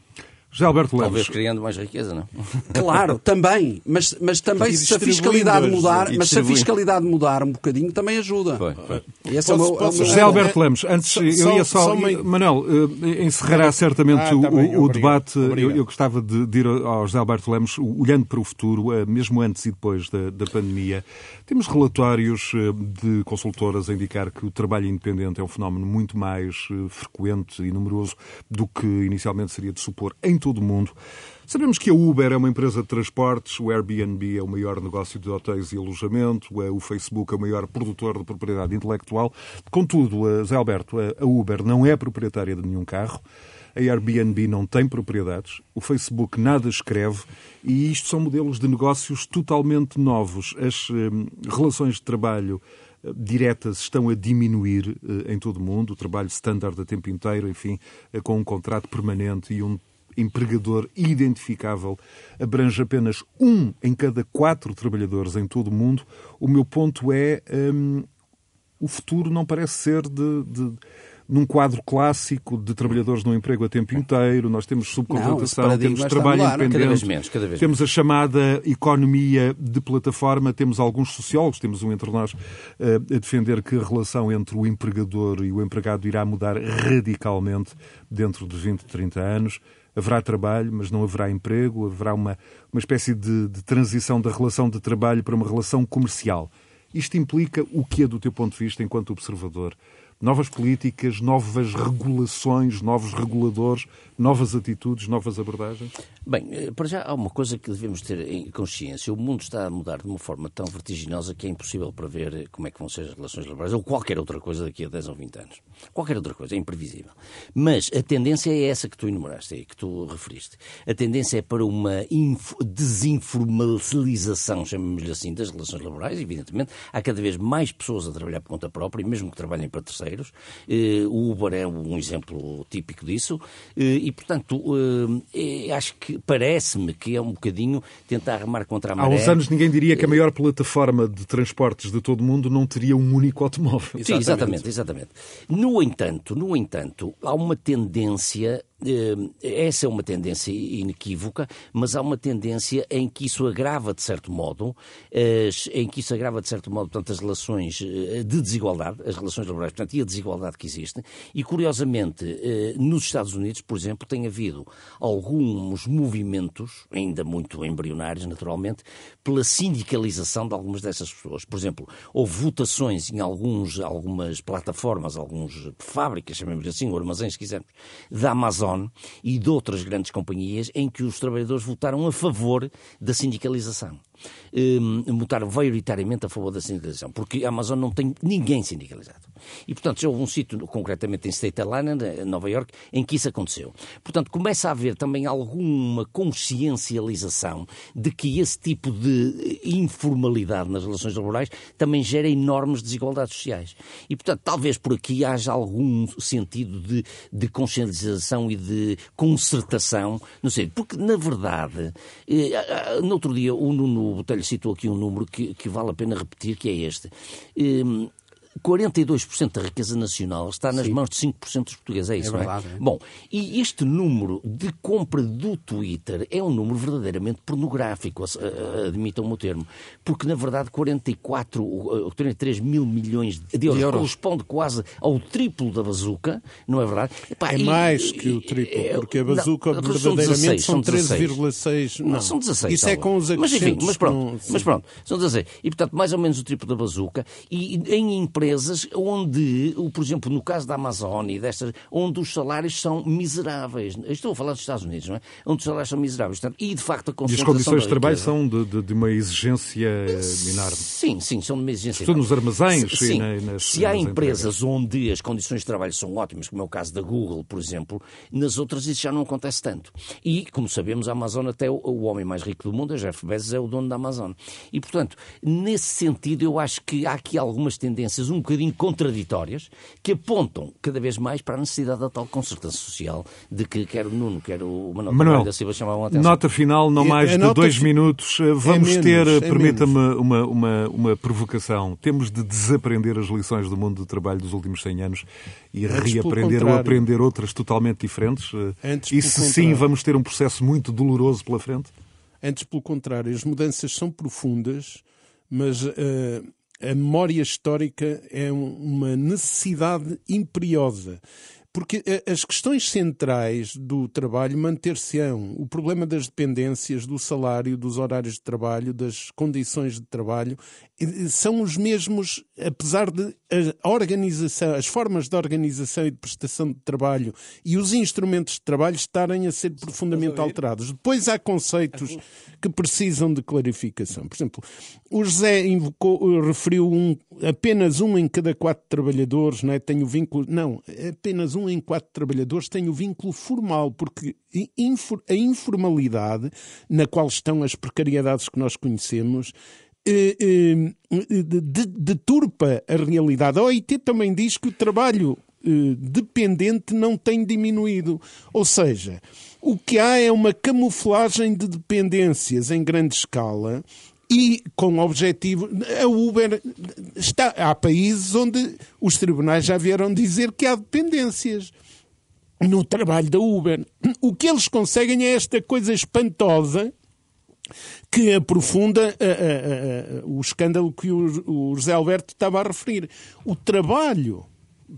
José Alberto Talvez Lemos, criando mais riqueza, não? Claro, também, mas, mas também se a fiscalidade mudar, mas se a fiscalidade mudar um bocadinho, também ajuda. Foi, foi. É o meu- é o Posso- meu- José Alberto Lemos, antes Só- eu ia só- Manuel, eh, encerrará certamente Ah, o, tá bem, o obrigado, debate. Eu, obrigado. eu gostava de, de ir ao José Alberto Lemos, o- olhando para o futuro, eh, mesmo antes e depois da, da pandemia. Temos relatórios eh, de consultoras a indicar que o trabalho independente é um fenómeno muito mais frequente e numeroso do que inicialmente seria de supor em todo o mundo. Sabemos que a Uber é uma empresa de transportes, o Airbnb é o maior negócio de hotéis e alojamento, eh, o Facebook é o maior produtor de propriedade intelectual. Contudo, eh, Zé Alberto, a a Uber não é proprietária de nenhum carro. A Airbnb não tem propriedades, o Facebook nada escreve e isto são modelos de negócios totalmente novos. As eh, relações de trabalho eh, diretas estão a diminuir eh, em todo o mundo, o trabalho standard a tempo inteiro, enfim, eh, com um contrato permanente e um empregador identificável abrange apenas um em cada quatro trabalhadores em todo o mundo. O meu ponto é hum, o futuro não parece ser de, de- num quadro clássico de trabalhadores no emprego a tempo inteiro. Nós temos subcontratação, temos trabalho mudar. independente, Cada vez menos, cada vez temos a chamada economia de plataforma, temos alguns sociólogos, temos um entre nós eh, a defender que a relação entre o empregador e o empregado irá mudar radicalmente dentro de 20, 30 anos. Haverá trabalho, mas não haverá emprego, haverá uma, uma espécie de, de transição da relação de trabalho para uma relação comercial. Isto implica o que é, do teu ponto de vista, enquanto observador, novas políticas, novas regulações, novos reguladores, novas atitudes, novas abordagens? Bem, eh, para já há uma coisa que devemos ter em consciência. O mundo está a mudar de uma forma tão vertiginosa que é impossível prever eh, como é que vão ser as relações laborais ou qualquer outra coisa daqui a 10 ou 20 anos. Qualquer outra coisa, é imprevisível. Mas a tendência é essa que tu enumeraste, que tu referiste. A tendência é para uma desinformalização, chamemos-lhe assim, das relações laborais, evidentemente. Há cada vez mais pessoas a trabalhar por conta própria, mesmo que trabalhem para terceiros. Eh, o Uber é um exemplo típico disso. E, portanto, acho que parece-me que é um bocadinho tentar remar contra a maré. Há uns anos ninguém diria que a maior plataforma de transportes de todo o mundo não teria um único automóvel. Sim, exatamente, exatamente. No entanto, no entanto, há uma tendência eh, essa é uma tendência inequívoca, mas há uma tendência em que isso agrava, de certo modo, em que isso agrava, de certo modo, portanto, as relações eh, de desigualdade, as relações laborais, portanto, e a desigualdade que existe. E, curiosamente, eh, nos Estados Unidos, por exemplo, tem havido alguns movimentos, ainda muito embrionários, naturalmente, pela sindicalização de algumas dessas pessoas. Por exemplo, houve votações em alguns, algumas plataformas, algumas fábricas, chamemos assim, ou armazéns, se quisermos, da Amazon Amazon e de outras grandes companhias em que os trabalhadores votaram a favor da sindicalização votaram maioritariamente a favor da sindicalização, porque a Amazon não tem ninguém sindicalizado. E, portanto, houve um sítio, concretamente em State Island, em Nova York, em que isso aconteceu. Portanto, começa a haver também alguma consciencialização de que esse tipo de informalidade nas relações laborais também gera enormes desigualdades sociais. E, portanto, talvez por aqui haja algum sentido de, de consciencialização e de concertação, não sei, porque, na verdade, eh, no outro dia o Nuno Botelho citou aqui um número que, que vale a pena repetir, que é este. Um, 42% da riqueza nacional está nas Sim. mãos de 5% dos portugueses, é isso, é verdade, não é? é? Bom, e este número de compra do Twitter é um número verdadeiramente pornográfico, admitam-me o termo, porque na verdade 44, 43 mil milhões de euros, de euros corresponde quase ao triplo da bazuca, não é verdade? Epá, é e, mais que o triplo, é, porque a bazuca não, verdadeiramente são 13,6. Não, não, são 16. Isso é com os mas, enfim, mas pronto, mas pronto, são 16. E portanto, mais ou menos o triplo da bazuca, e em empresas empresas onde, por exemplo, no caso da Amazônia e destas, onde os salários são miseráveis. Estou a falar dos Estados Unidos, não é? Onde os salários são miseráveis. Portanto, e, de facto, a E as condições de trabalho são de, de, de, uma exigência enorme. Sim, sim, são de uma exigência Estou nos armazéns sim, e nas, Se há empresas onde as condições de trabalho são ótimas, como é o caso da Google, por exemplo, nas outras isso já não acontece tanto. E, como sabemos, a Amazon até o, o homem mais rico do mundo, a Jeff Bezos, é o dono da Amazon. E, portanto, nesse sentido, eu acho que há aqui algumas tendências um bocadinho contraditórias que apontam cada vez mais para a necessidade da tal concertação social de que quer o Nuno, quer o Manuel, Manuel da Silva chamavam a atenção. Nota final, não mais de dois minutos. Eh, vamos é ter, é permita-me uma, uma, uma provocação. Temos de desaprender as lições do mundo do trabalho dos últimos 100 anos e Antes reaprender ou aprender outras totalmente diferentes? Antes, e se sim, vamos ter um processo muito doloroso pela frente? Antes, pelo contrário, as mudanças são profundas, mas uh, a memória histórica é uma necessidade imperiosa porque eh, as questões centrais do trabalho manter-se-ão. O problema das dependências, do salário, dos horários de trabalho, das condições de trabalho, são os mesmos, apesar de a organização, as formas de organização e de prestação de trabalho e os instrumentos de trabalho estarem a ser profundamente alterados. Depois há conceitos que precisam de clarificação. Por exemplo, o José invocou, referiu um, apenas um em cada quatro trabalhadores, não é? Tem o vínculo. Não, apenas um em quatro trabalhadores tem o vínculo formal, porque a informalidade, na qual estão as precariedades que nós conhecemos, eh, eh, deturpa a realidade. A OIT também diz que o trabalho eh, dependente não tem diminuído. Ou seja, o que há é uma camuflagem de dependências em grande escala e com o objetivo. A Uber está. Há países onde os tribunais já vieram dizer que há dependências no trabalho da Uber. O que eles conseguem é esta coisa espantosa que aprofunda uh, uh, uh, o escândalo que o, o José Alberto estava a referir. O trabalho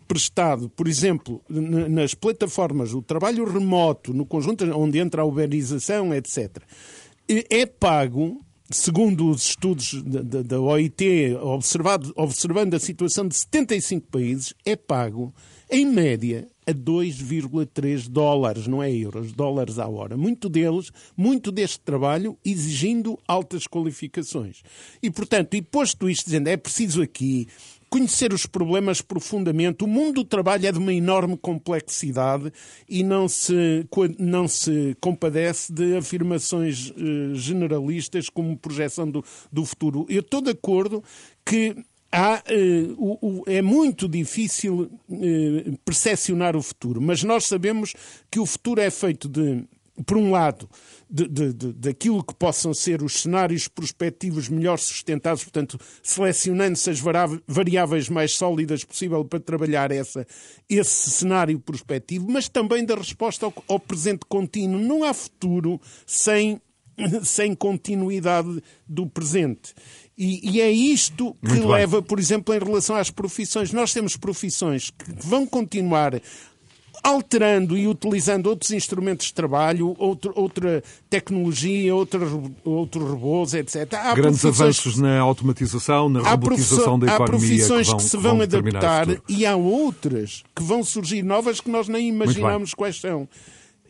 prestado, por exemplo, nas plataformas, o trabalho remoto, no conjunto onde entra a uberização, etc., é pago segundo os estudos da, da OIT, observado, observando a situação de 75 países, é pago, em média, a 2,3 dólares, não é euros, dólares à hora. Muito deles, muito deste trabalho exigindo altas qualificações. E, portanto, e posto isto dizendo, é preciso aqui conhecer os problemas profundamente. O mundo do trabalho é de uma enorme complexidade e não se, não se compadece de afirmações eh, generalistas como projeção do, do futuro. Eu estou de acordo que Há, uh, o, o, é muito difícil uh, percepcionar o futuro, mas nós sabemos que o futuro é feito de, por um lado, de, de, de, daquilo que possam ser os cenários prospectivos melhor sustentados, portanto, selecionando-se as variáveis mais sólidas possível para trabalhar essa, esse cenário prospectivo, mas também da resposta ao, ao presente contínuo. Não há futuro sem, sem continuidade do presente. E, e, é isto que leva, por exemplo, em relação às profissões. Nós temos profissões que vão continuar alterando e utilizando outros instrumentos de trabalho, outro, outra tecnologia, outros robôs, etc. Há Grandes avanços na automatização, na robotização da economia. Há profissões que, vão, que se vão, adaptar e há outras que vão surgir novas que nós nem imaginamos quais são.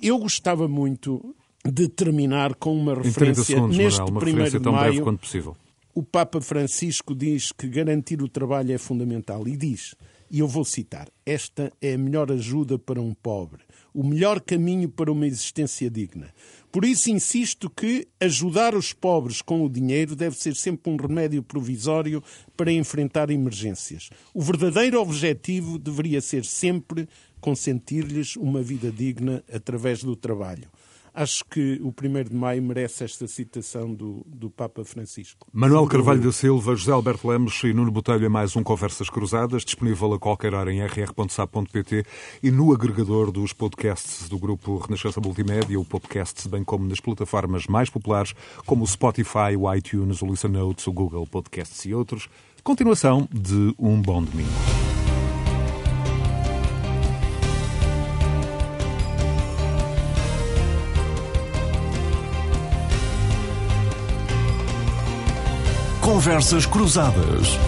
Eu gostava muito de terminar com uma referência segundos, neste Manuel, uma primeiro de maio. quanto possível. O Papa Francisco diz que garantir o trabalho é fundamental e diz e eu vou citar: Esta é a melhor ajuda para um pobre, o melhor caminho para uma existência digna. Por isso insisto que ajudar os pobres com o dinheiro deve ser sempre um remédio provisório para enfrentar emergências. O verdadeiro objetivo deveria ser sempre consentir-lhes uma vida digna através do trabalho. Acho que o 1 de maio merece esta citação do, do Papa Francisco. Manuel Carvalho da Silva, José Alberto Lemos e Nuno Botelho em mais um Conversas Cruzadas, disponível a qualquer hora em rr.sap.pt e no agregador dos podcasts do grupo Renascença Multimédia, o podcast, bem como nas plataformas mais populares, como o Spotify, o iTunes, o Listen Notes, o Google Podcasts e outros. Continuação de um bom domingo. Conversas Cruzadas.